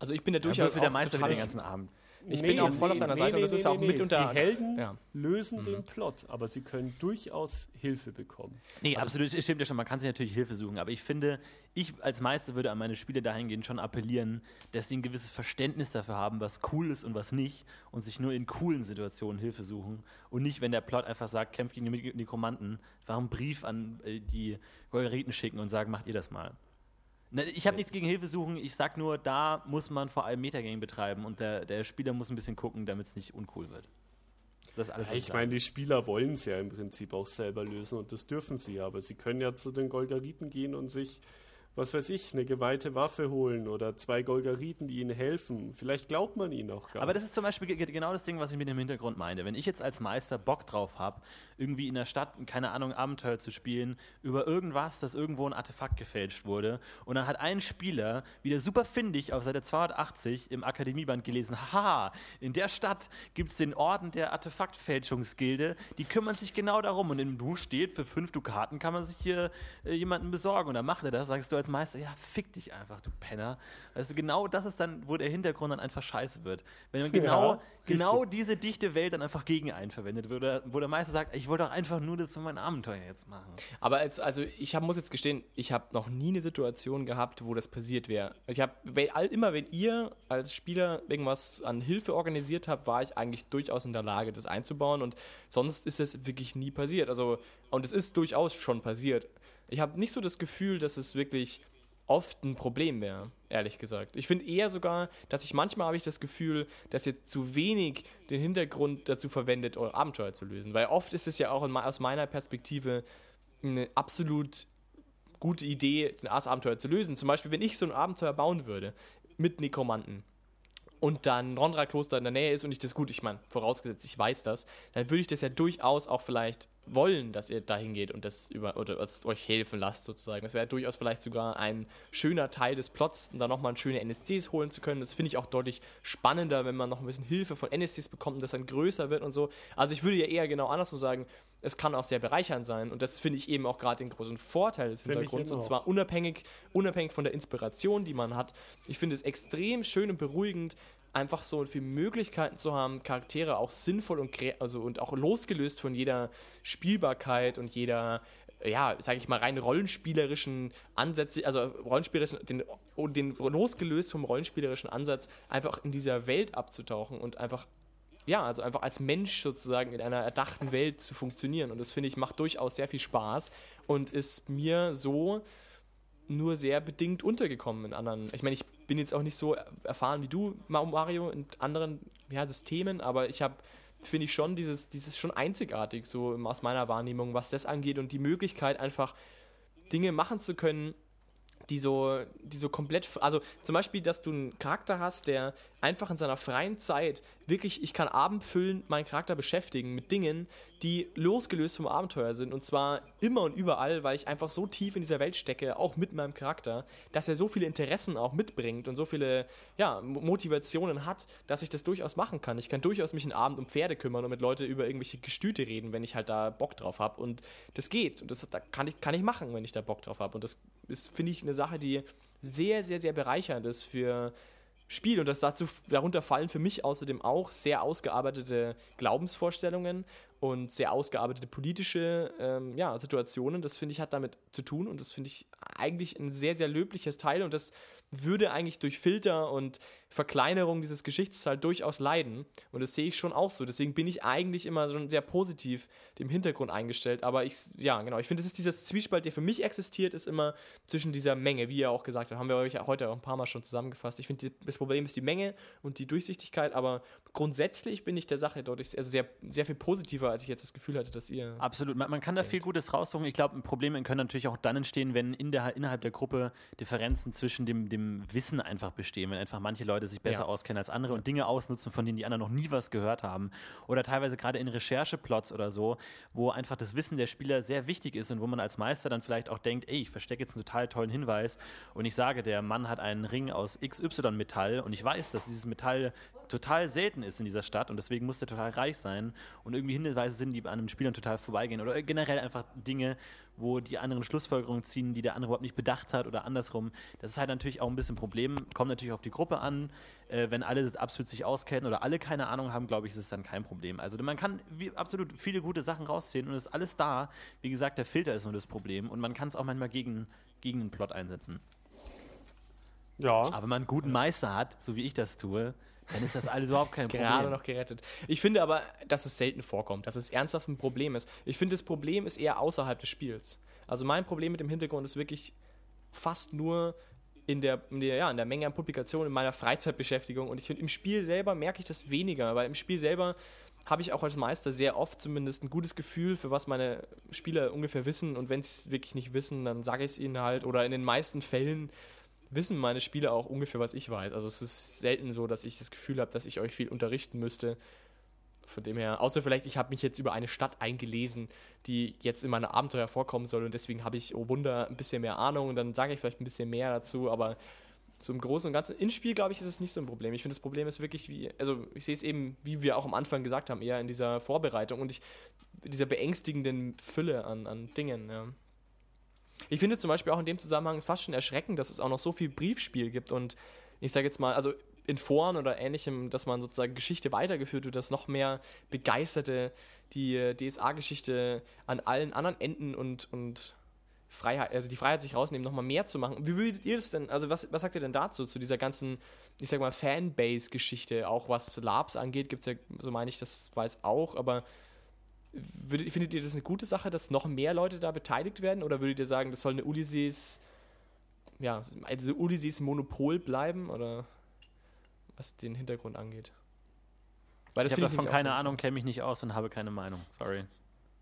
Also ich bin ja Durchaus durchaus für der Meister total- den ganzen Abend. Ich bin auch voll auf deiner Seite und das ist auch mit unter- Die Helden Ja. lösen den Plot, aber sie können durchaus Hilfe bekommen. Nee, absolut, es stimmt ja schon, man kann sich natürlich Hilfe suchen, aber ich finde, ich als Meister würde an meine Spieler dahingehend schon appellieren, dass sie ein gewisses Verständnis dafür haben, was cool ist und was nicht und sich nur in coolen Situationen Hilfe suchen und nicht, wenn der Plot einfach sagt, kämpft gegen die Nekromanten, einfach einen Brief an äh, die Golgariten schicken und sagen, macht ihr das mal. Ich habe nichts gegen Hilfe suchen, ich sag nur, da muss man vor allem Metagaming betreiben und der, der Spieler muss ein bisschen gucken, damit es nicht uncool wird. Das ist alles, Ja, ich meine, die Spieler wollen es ja im Prinzip auch selber lösen und das dürfen sie ja. Aber sie können ja zu den Golgariten gehen und sich, was weiß ich, eine geweihte Waffe holen oder zwei Golgariten, die ihnen helfen. Vielleicht glaubt man ihnen auch gar Aber das ist zum Beispiel ge- genau das Ding, was ich mit dem Hintergrund meine. Wenn ich jetzt als Meister Bock drauf habe, irgendwie in der Stadt, keine Ahnung, Abenteuer zu spielen, über irgendwas, dass irgendwo ein Artefakt gefälscht wurde, und dann hat ein Spieler wieder super findig auf Seite 280 im Akademieband gelesen, haha, in der Stadt gibt es den Orden der Artefaktfälschungsgilde, die kümmern sich genau darum. Und im Buch steht, für fünf Dukaten kann man sich hier äh, jemanden besorgen. Und dann macht er das, sagst du als Meister, ja, fick dich einfach, du Penner. Weißt du, genau das ist dann, wo der Hintergrund dann einfach scheiße wird. Wenn man genau, Ja, genau diese dichte Welt dann einfach gegen einen verwendet wird, oder wo der Meister sagt, ich wollte doch einfach nur das für mein Abenteuer jetzt machen. Aber als, also ich hab, muss jetzt gestehen, ich habe noch nie eine Situation gehabt, wo das passiert wäre. Ich habe immer, wenn ihr als Spieler irgendwas an Hilfe organisiert habt, war ich eigentlich durchaus in der Lage, das einzubauen und sonst ist es wirklich nie passiert. Also und es ist durchaus schon passiert. Ich habe nicht so das Gefühl, dass es wirklich oft ein Problem wäre, ehrlich gesagt. Ich finde eher sogar, dass ich manchmal habe ich das Gefühl, dass ihr zu wenig den Hintergrund dazu verwendet, eure Abenteuer zu lösen. Weil oft ist es ja auch in, aus meiner Perspektive eine absolut gute Idee, das Abenteuer zu lösen. Zum Beispiel, wenn ich so ein Abenteuer bauen würde mit Nekromanten und dann Rondra-Kloster in der Nähe ist und ich das gut, ich meine, vorausgesetzt, ich weiß das, dann würde ich das ja durchaus auch vielleicht wollen, dass ihr dahin geht und das über oder euch helfen lasst sozusagen. Das wäre durchaus vielleicht sogar ein schöner Teil des Plots, um da nochmal schöne NSCs holen zu können. Das finde ich auch deutlich spannender, wenn man noch ein bisschen Hilfe von NSCs bekommt und das dann größer wird und so. Also ich würde ja eher genau andersrum sagen, es kann auch sehr bereichernd sein und das finde ich eben auch gerade den großen Vorteil des Hintergrunds und zwar unabhängig, unabhängig von der Inspiration, die man hat. Ich finde es extrem schön und beruhigend, einfach so viele Möglichkeiten zu haben, Charaktere auch sinnvoll und also und auch losgelöst von jeder Spielbarkeit und jeder ja, sage ich mal, rein rollenspielerischen Ansätze, also rollenspielerischen, den, den losgelöst vom rollenspielerischen Ansatz, einfach in dieser Welt abzutauchen und einfach, ja, also einfach als Mensch sozusagen in einer erdachten Welt zu funktionieren. Und das finde ich macht durchaus sehr viel Spaß und ist mir so nur sehr bedingt untergekommen in anderen. Ich meine, ich bin jetzt auch nicht so erfahren wie du, Ma- Mario, in anderen ja, Systemen, aber ich habe, finde ich schon, dieses, dieses schon einzigartig, so aus meiner Wahrnehmung, was das angeht und die Möglichkeit, einfach Dinge machen zu können, die so, die so komplett, also zum Beispiel, dass du einen Charakter hast, der einfach in seiner freien Zeit wirklich, ich kann abendfüllend meinen Charakter beschäftigen mit Dingen, die losgelöst vom Abenteuer sind. Und zwar immer und überall, weil ich einfach so tief in dieser Welt stecke, auch mit meinem Charakter, dass er so viele Interessen auch mitbringt und so viele ja, Mo- Motivationen hat, dass ich das durchaus machen kann. Ich kann durchaus mich einen Abend um Pferde kümmern und mit Leuten über irgendwelche Gestüte reden, wenn ich halt da Bock drauf habe und das geht. Und das da kann ich, kann ich machen, wenn ich da Bock drauf habe und das ist, finde ich, eine Sache, die sehr, sehr, sehr bereichernd ist für Spiel und das dazu darunter fallen für mich außerdem auch sehr ausgearbeitete Glaubensvorstellungen und sehr ausgearbeitete politische ähm, ja, Situationen. Das finde ich hat damit zu tun und das finde ich eigentlich ein sehr, sehr löbliches Teil und das würde eigentlich durch Filter und Verkleinerung dieses Geschichts halt durchaus leiden. Und das sehe ich schon auch so. Deswegen bin ich eigentlich immer schon sehr positiv dem Hintergrund eingestellt. Aber ich, ja, genau, ich finde, das ist dieser Zwiespalt, der für mich existiert, ist immer zwischen dieser Menge, wie ihr auch gesagt habt, haben wir euch heute auch ein paar Mal schon zusammengefasst. Ich finde, das Problem ist die Menge und die Durchsichtigkeit, aber grundsätzlich bin ich der Sache deutlich, also sehr, sehr viel positiver, als ich jetzt das Gefühl hatte, dass ihr. Absolut. Man, man kann da viel Gutes raussuchen. Ich glaube, Probleme können natürlich auch dann entstehen, wenn in der, innerhalb der Gruppe Differenzen zwischen dem, dem Wissen einfach bestehen. Wenn einfach manche Leute sich besser Ja. auskennen als andere und Dinge ausnutzen, von denen die anderen noch nie was gehört haben. Oder teilweise gerade in Rechercheplots oder so, wo einfach das Wissen der Spieler sehr wichtig ist und wo man als Meister dann vielleicht auch denkt, ey, ich verstecke jetzt einen total tollen Hinweis und ich sage, der Mann hat einen Ring aus XY-Metall und ich weiß, dass dieses Metall total selten ist in dieser Stadt und deswegen muss der total reich sein und irgendwie Hinweise sind, die an den Spielern total vorbeigehen oder generell einfach Dinge, wo die anderen Schlussfolgerungen ziehen, die der andere überhaupt nicht bedacht hat oder andersrum. Das ist halt natürlich auch ein bisschen ein Problem, kommt natürlich auf die Gruppe an. Äh, wenn alle absolut sich auskennen oder alle keine Ahnung haben, glaube ich, ist es dann kein Problem. Also man kann wie, absolut viele gute Sachen rausziehen und es ist alles da. Wie gesagt, der Filter ist nur das Problem und man kann es auch manchmal gegen, gegen den Plot einsetzen. Ja, Aber wenn man einen guten Meister hat, so wie ich das tue, dann ist das alles überhaupt kein gerade Problem. noch gerettet. Ich finde aber, dass es selten vorkommt, dass es ernsthaft ein Problem ist. Ich finde, das Problem ist eher außerhalb des Spiels. Also mein Problem mit dem Hintergrund ist wirklich fast nur in der, in der, ja, in der Menge an Publikationen, in meiner Freizeitbeschäftigung. Und ich finde, im Spiel selber merke ich das weniger, weil im Spiel selber habe ich auch als Meister sehr oft zumindest ein gutes Gefühl, für was meine Spieler ungefähr wissen. Und wenn sie es wirklich nicht wissen, dann sage ich es ihnen halt. Oder in den meisten Fällen wissen meine Spieler auch ungefähr, was ich weiß. Also es ist selten so, dass ich das Gefühl habe, dass ich euch viel unterrichten müsste. Von dem her, außer vielleicht, ich habe mich jetzt über eine Stadt eingelesen, die jetzt in meine Abenteuer vorkommen soll und deswegen habe ich, oh Wunder, ein bisschen mehr Ahnung und dann sage ich vielleicht ein bisschen mehr dazu, aber im Großen und Ganzen, im Spiel, glaube ich, ist es nicht so ein Problem. Ich finde, das Problem ist wirklich, wie, also ich sehe es eben, wie wir auch am Anfang gesagt haben, eher in dieser Vorbereitung und ich, dieser beängstigenden Fülle an, an Dingen, ja. Ich finde zum Beispiel auch in dem Zusammenhang es fast schon erschreckend, dass es auch noch so viel Briefspiel gibt und ich sage jetzt mal, also in Foren oder ähnlichem, dass man sozusagen Geschichte weitergeführt wird, dass noch mehr Begeisterte die DSA-Geschichte an allen anderen Enden und, und Freiheit, also die Freiheit sich rausnehmen, nochmal mehr zu machen. Wie würdet ihr das denn, also was, was sagt ihr denn dazu, zu dieser ganzen, ich sag mal, Fanbase-Geschichte, auch was Labs angeht, gibt es ja, so meine ich, das weiß auch, aber würdet, findet ihr das eine gute Sache, dass noch mehr Leute da beteiligt werden oder würdet ihr sagen, das soll eine Ulysses, ja, also Ulysses Monopol bleiben oder was den Hintergrund angeht? Weil ich habe davon keine Ahnung, kenne mich nicht aus und habe keine Meinung. Sorry.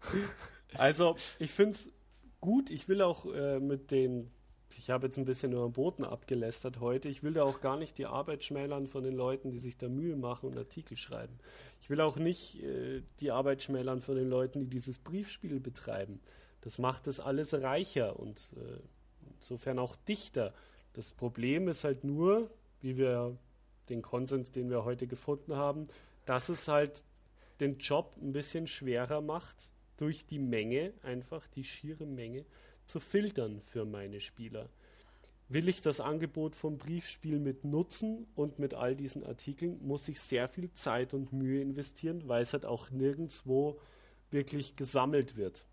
Also, ich finde es gut. Ich will auch äh, mit den, ich habe jetzt ein bisschen über den Boden abgelästert heute. Ich will da auch gar nicht die Arbeit schmälern von den Leuten, die sich da Mühe machen und Artikel schreiben. Ich will auch nicht äh, die Arbeit schmälern von den Leuten, die dieses Briefspiel betreiben. Das macht es alles reicher und äh, insofern auch dichter. Das Problem ist halt nur, wie wir den Konsens, den wir heute gefunden haben, dass es halt den Job ein bisschen schwerer macht, durch die Menge, einfach die schiere Menge, zu filtern für meine Spieler. Will ich das Angebot vom Briefspiel mit nutzen und mit all diesen Artikeln, muss ich sehr viel Zeit und Mühe investieren, weil es halt auch nirgendwo wirklich gesammelt wird.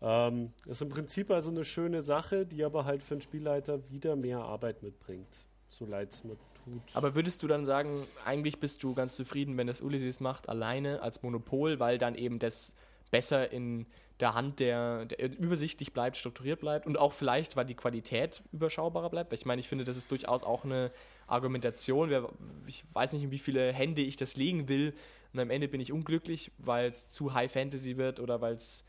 Ähm, das ist im Prinzip also eine schöne Sache, die aber halt für einen Spielleiter wieder mehr Arbeit mitbringt. So leid es mir tut. Aber würdest du dann sagen, eigentlich bist du ganz zufrieden, wenn das Ulysses macht, alleine als Monopol, weil dann eben das besser in der Hand der, der, übersichtlich bleibt, strukturiert bleibt und auch vielleicht, weil die Qualität überschaubarer bleibt. Weil ich meine, ich finde, das ist durchaus auch eine Argumentation. Ich weiß nicht, in wie viele Hände ich das legen will. Und am Ende bin ich unglücklich, weil es zu High Fantasy wird oder weil es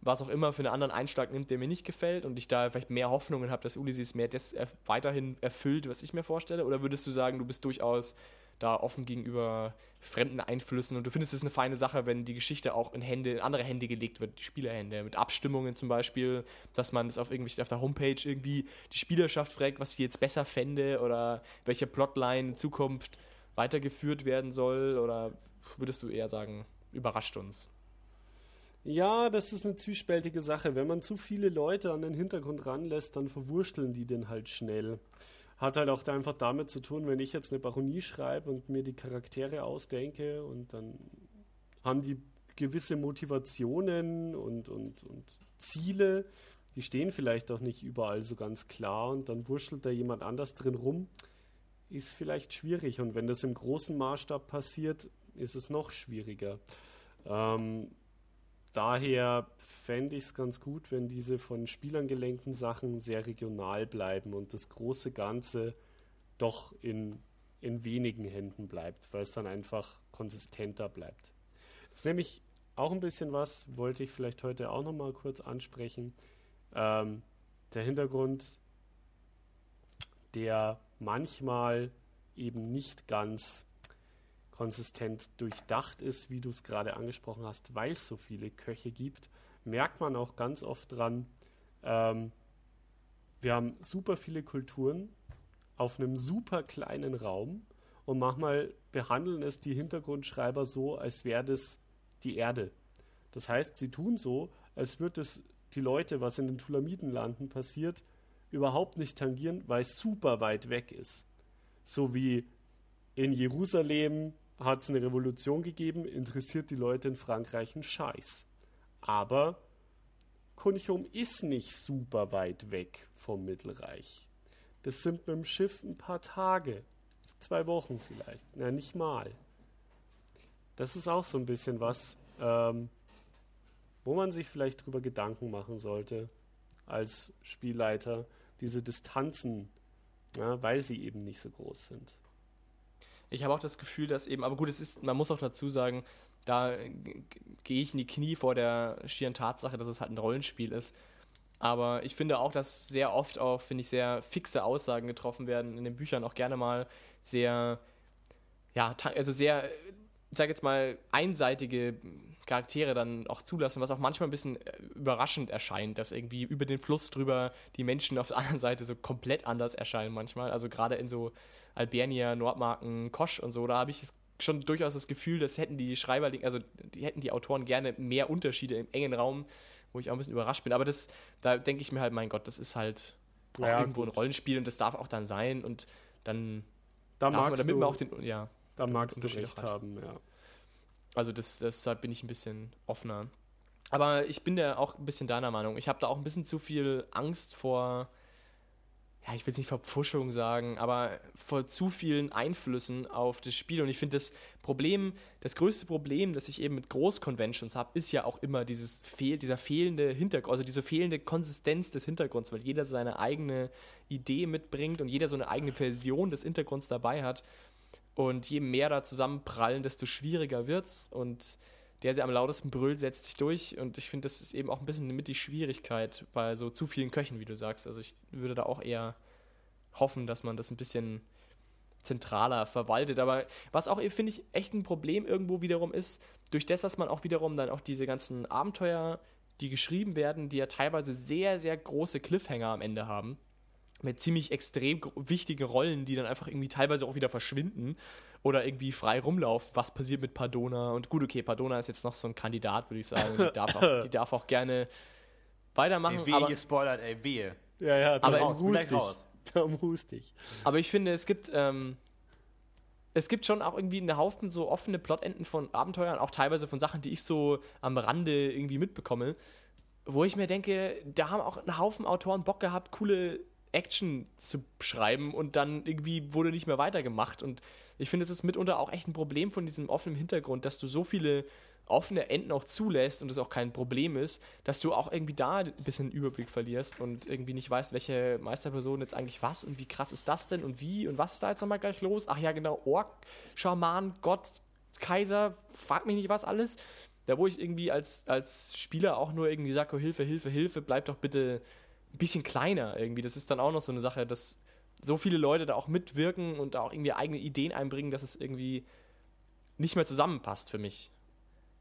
was auch immer für einen anderen Einschlag nimmt, der mir nicht gefällt und ich da vielleicht mehr Hoffnungen habe, dass Ulysses mehr das er weiterhin erfüllt, was ich mir vorstelle? Oder würdest du sagen, du bist durchaus da offen gegenüber fremden Einflüssen und du findest es eine feine Sache, wenn die Geschichte auch in Hände, in andere Hände gelegt wird, die Spielerhände, mit Abstimmungen zum Beispiel, dass man es auf irgendwie auf der Homepage irgendwie die Spielerschaft fragt, was sie jetzt besser fände oder welche Plotline in Zukunft weitergeführt werden soll oder würdest du eher sagen, überrascht uns? Ja, das ist eine zwiespältige Sache. Wenn man zu viele Leute an den Hintergrund ranlässt, dann verwursteln die den halt schnell hat halt auch einfach damit zu tun, wenn ich jetzt eine Baronie schreibe und mir die Charaktere ausdenke und dann haben die gewisse Motivationen und, und, und Ziele, die stehen vielleicht auch nicht überall so ganz klar und dann wurschtelt da jemand anders drin rum, ist vielleicht schwierig und wenn das im großen Maßstab passiert, ist es noch schwieriger. Ähm, daher fände ich es ganz gut, wenn diese von Spielern gelenkten Sachen sehr regional bleiben und das große Ganze doch in, in wenigen Händen bleibt, weil es dann einfach konsistenter bleibt. Das ist nämlich auch ein bisschen was, wollte ich vielleicht heute auch nochmal kurz ansprechen. Ähm, der Hintergrund, der manchmal eben nicht ganz konsistent durchdacht ist, wie du es gerade angesprochen hast, weil es so viele Köche gibt, merkt man auch ganz oft dran, ähm, wir haben super viele Kulturen auf einem super kleinen Raum und manchmal behandeln es die Hintergrundschreiber so, als wäre das die Erde. Das heißt, sie tun so, als würde es die Leute, was in den Tulamidenlanden passiert, überhaupt nicht tangieren, weil es super weit weg ist. So wie in Jerusalem hat es eine Revolution gegeben, interessiert die Leute in Frankreich einen Scheiß. Aber Kunchum ist nicht super weit weg vom Mittelreich. Das sind mit dem Schiff ein paar Tage, zwei Wochen vielleicht, na nicht mal. Das ist auch so ein bisschen was, ähm, wo man sich vielleicht drüber Gedanken machen sollte als Spielleiter, diese Distanzen Ja, weil sie eben nicht so groß sind. Ich habe auch das Gefühl, dass eben, aber gut, es ist, man muss auch dazu sagen, da gehe ich in die Knie vor der schieren Tatsache, dass es halt ein Rollenspiel ist. Aber ich finde auch, dass sehr oft auch, finde ich, sehr fixe Aussagen getroffen werden in den Büchern, auch gerne mal sehr, ja, also sehr, ich sage jetzt mal, einseitige Charaktere dann auch zulassen, was auch manchmal ein bisschen äh, überraschend erscheint, dass irgendwie über den Fluss drüber die Menschen auf der anderen Seite so komplett anders erscheinen manchmal. Also gerade in so Albernia, Nordmarken, Kosch und so, da habe ich schon durchaus das Gefühl, dass hätten die Schreiber, also die hätten die Autoren gerne mehr Unterschiede im engen Raum, wo ich auch ein bisschen überrascht bin. Aber das, da denke ich mir halt, mein Gott, das ist halt auch ja, irgendwo gut. ein Rollenspiel und das darf auch dann sein und dann da darf man, damit du, man auch den, ja, da magst du recht haben, ja. Also das, deshalb bin ich ein bisschen offener. Aber ich bin da auch ein bisschen deiner Meinung. Ich habe da auch ein bisschen zu viel Angst vor ja, ich will es nicht Verpfuschung sagen, aber vor zu vielen Einflüssen auf das Spiel. Und ich finde, das Problem, das größte Problem, das ich eben mit Großconventions habe, ist ja auch immer dieses fehl, dieser fehlende Hintergrund, also diese fehlende Konsistenz des Hintergrunds, weil jeder seine eigene Idee mitbringt und jeder so eine eigene Version des Hintergrunds dabei hat. Und je mehr da zusammenprallen, desto schwieriger wird's. Und der, der am lautesten brüllt, setzt sich durch. Und ich finde, das ist eben auch ein bisschen mit die Schwierigkeit bei so zu vielen Köchen, wie du sagst. Also ich würde da auch eher hoffen, dass man das ein bisschen zentraler verwaltet. Aber was auch, finde ich, echt ein Problem irgendwo wiederum ist, durch das, dass man auch wiederum dann auch diese ganzen Abenteuer, die geschrieben werden, die ja teilweise sehr, sehr große Cliffhanger am Ende haben, mit ziemlich extrem wichtigen Rollen, die dann einfach irgendwie teilweise auch wieder verschwinden oder irgendwie frei rumlaufen. Was passiert mit Pardona? Und gut, okay, Pardona ist jetzt noch so ein Kandidat, würde ich sagen. Die darf auch, die darf auch gerne weitermachen. Ey, wehe, aber, gespoilert, ey, wehe. Ja, ja, aber raus, hustig. raus. Darum hustig. Aber ich finde, es gibt, ähm, es gibt schon auch irgendwie einen Haufen so offene Plotenden von Abenteuern, auch teilweise von Sachen, die ich so am Rande irgendwie mitbekomme, wo ich mir denke, da haben auch ein Haufen Autoren Bock gehabt, coole Action zu schreiben und dann irgendwie wurde nicht mehr weitergemacht. Und ich finde, es ist mitunter auch echt ein Problem von diesem offenen Hintergrund, dass du so viele offene Enden auch zulässt und es auch kein Problem ist, dass du auch irgendwie da ein bisschen Überblick verlierst und irgendwie nicht weißt, welche Meisterperson jetzt eigentlich was und wie krass ist das denn und wie und was ist da jetzt nochmal gleich los? Ach ja, genau, Ork, Schaman, Gott, Kaiser, frag mich nicht was alles. Da wo ich irgendwie als, als Spieler auch nur irgendwie sage, oh, Hilfe, Hilfe, Hilfe, bleib doch bitte ein bisschen kleiner irgendwie. Das ist dann auch noch so eine Sache, dass so viele Leute da auch mitwirken und da auch irgendwie eigene Ideen einbringen, dass es irgendwie nicht mehr zusammenpasst für mich.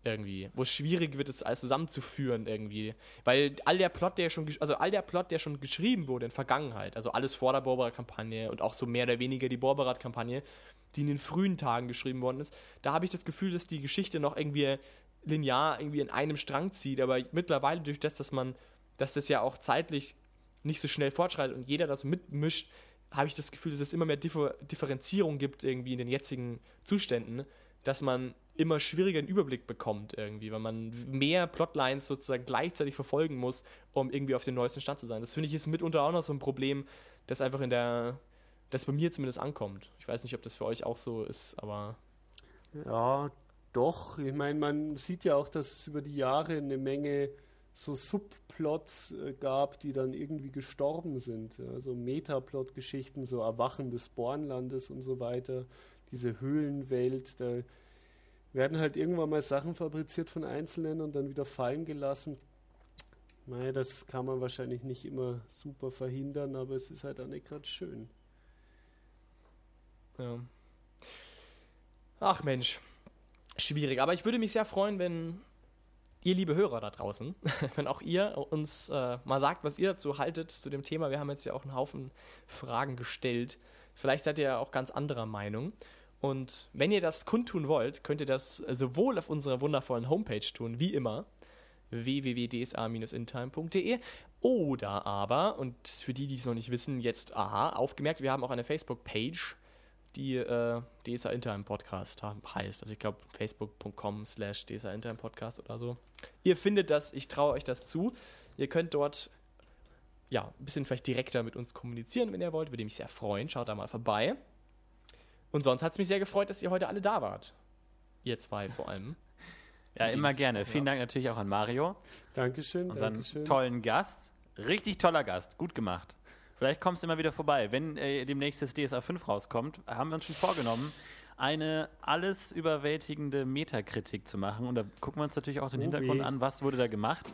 Irgendwie. Wo es schwierig wird, es alles zusammenzuführen irgendwie. Weil all der Plot, der schon, also all der Plot, der schon geschrieben wurde in Vergangenheit, also alles vor der Borberat-Kampagne und auch so mehr oder weniger die Borberat-Kampagne, die in den frühen Tagen geschrieben worden ist, da habe ich das Gefühl, dass die Geschichte noch irgendwie linear irgendwie in einem Strang zieht, aber mittlerweile durch das, dass man dass das ja auch zeitlich nicht so schnell fortschreitet und jeder das mitmischt, habe ich das Gefühl, dass es immer mehr Differ Differenzierung gibt irgendwie in den jetzigen Zuständen, dass man immer schwieriger einen Überblick bekommt irgendwie, weil man mehr Plotlines sozusagen gleichzeitig verfolgen muss, um irgendwie auf den neuesten Stand zu sein. Das finde ich ist mitunter auch noch so ein Problem, das einfach in der, das bei mir zumindest ankommt. Ich weiß nicht, ob das für euch auch so ist, aber. Ja, doch. Ich meine, man sieht ja auch, dass es über die Jahre eine Menge so Subplots äh, gab, die dann irgendwie gestorben sind. Ja, Metaplot-Geschichten, so Erwachen des Bornlandes und so weiter, diese Höhlenwelt, da werden halt irgendwann mal Sachen fabriziert von Einzelnen und dann wieder fallen gelassen. Naja, das kann man wahrscheinlich nicht immer super verhindern, aber es ist halt auch nicht gerade schön. Ja. Ach Mensch, schwierig. Aber ich würde mich sehr freuen, wenn ihr liebe Hörer da draußen, wenn auch ihr uns äh, mal sagt, was ihr dazu haltet zu dem Thema. Wir haben jetzt ja auch einen Haufen Fragen gestellt. Vielleicht seid ihr ja auch ganz anderer Meinung. Und wenn ihr das kundtun wollt, könnt ihr das sowohl auf unserer wundervollen Homepage tun, wie immer, www.dsa-intime.de oder aber, und für die, die es noch nicht wissen, jetzt, aha, aufgemerkt, wir haben auch eine Facebook-Page, die äh, DSA Intime Podcast heißt. Also ich glaube facebook.com slash DSA Intime Podcast oder so. Ihr findet das, ich traue euch das zu. Ihr könnt dort ja, ein bisschen vielleicht direkter mit uns kommunizieren, wenn ihr wollt. Würde mich sehr freuen. Schaut da mal vorbei. Und sonst hat es mich sehr gefreut, dass ihr heute alle da wart. Ihr zwei vor allem. Ja, immer gerne. Vielen Dank natürlich auch an Mario. Dankeschön. Unseren Dankeschön. tollen Gast. Richtig toller Gast. Gut gemacht. Vielleicht kommst du immer wieder vorbei. Wenn äh, demnächst das DSA 5 rauskommt, haben wir uns schon vorgenommen, eine alles überwältigende Metakritik zu machen. Und da gucken wir uns natürlich auch den Oh Hintergrund weh. an, was wurde da gemacht.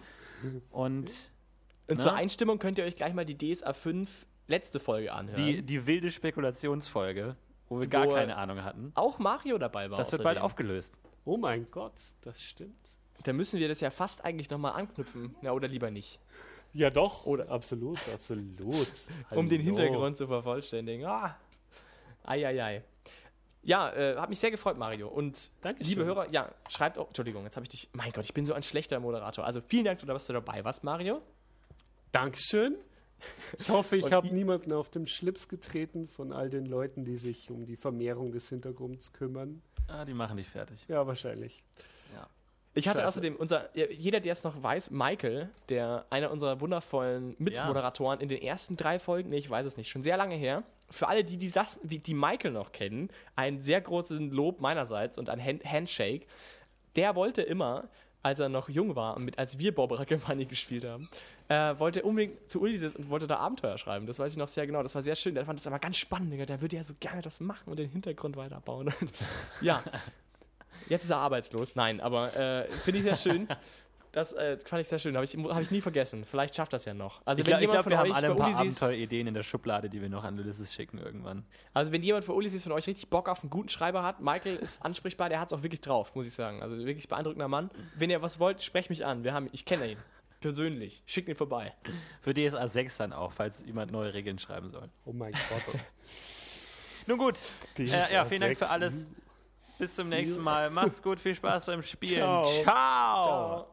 Und Und Ne? zur Einstimmung könnt ihr euch gleich mal die DSA 5 letzte Folge anhören. die, die wilde Spekulationsfolge, wo wir gar Wo- keine Ahnung hatten, auch Mario dabei war. das wird bald außerdem. aufgelöst. Oh mein Gott, das stimmt. Da müssen wir das ja fast eigentlich nochmal anknüpfen. Na, oder lieber nicht. Ja, doch. Oder- absolut, absolut. Um den. Hintergrund zu vervollständigen. Ah. Eieiei. Ja, äh, hat mich sehr gefreut, Mario. Und Dankeschön. liebe Hörer, ja, schreibt auch. Entschuldigung, jetzt habe ich dich. Mein Gott, ich bin so ein schlechter Moderator. Also vielen Dank, dass du dabei warst, Mario. Dankeschön. Ich hoffe, ich habe niemanden auf den Schlips getreten von all den Leuten, die sich um die Vermehrung des Hintergrunds kümmern. Ah, die machen dich fertig. Ja, wahrscheinlich. Ich hatte Scheiße. außerdem, unser, ja, jeder, der es noch weiß, Michael, der einer unserer wundervollen Mitmoderatoren in den ersten drei Folgen, nee, ich weiß es nicht, schon sehr lange her. Für alle, die die, das, die Michael noch kennen, ein sehr großes Lob meinerseits und ein Hand Handshake. Der wollte immer, als er noch jung war und mit, als wir Bob Money gespielt haben, äh, wollte unbedingt zu Ulysses und wollte da Abenteuer schreiben. Das weiß ich noch sehr genau. Das war sehr schön. Der fand das aber ganz spannend. Digga. Der würde ja so gerne das machen und den Hintergrund weiterbauen. ja. Jetzt ist er arbeitslos. Nein, aber äh, finde ich sehr schön. Das äh, fand ich sehr schön. Habe ich, hab ich nie vergessen. Vielleicht schafft das ja noch. Also Ich glaube, jemand glaub, von wir haben euch alle ein für paar Abenteuerideen in der Schublade, die wir noch an Ulysses schicken irgendwann. Also wenn jemand für Ulysses von euch richtig Bock auf einen guten Schreiber hat, Michael ist ansprechbar, der hat es auch wirklich drauf, muss ich sagen. Also wirklich beeindruckender Mann. Wenn ihr was wollt, sprecht mich an. Wir haben, ich kenne ihn. Persönlich. Schickt ihn vorbei. Für DSA 6 dann auch, falls jemand neue Regeln schreiben soll. Oh mein Gott. Nun gut, Die äh, ja, vielen Dank für alles. Bis zum nächsten Mal. Macht's gut, viel Spaß beim Spielen. Ciao. Ciao. Ciao.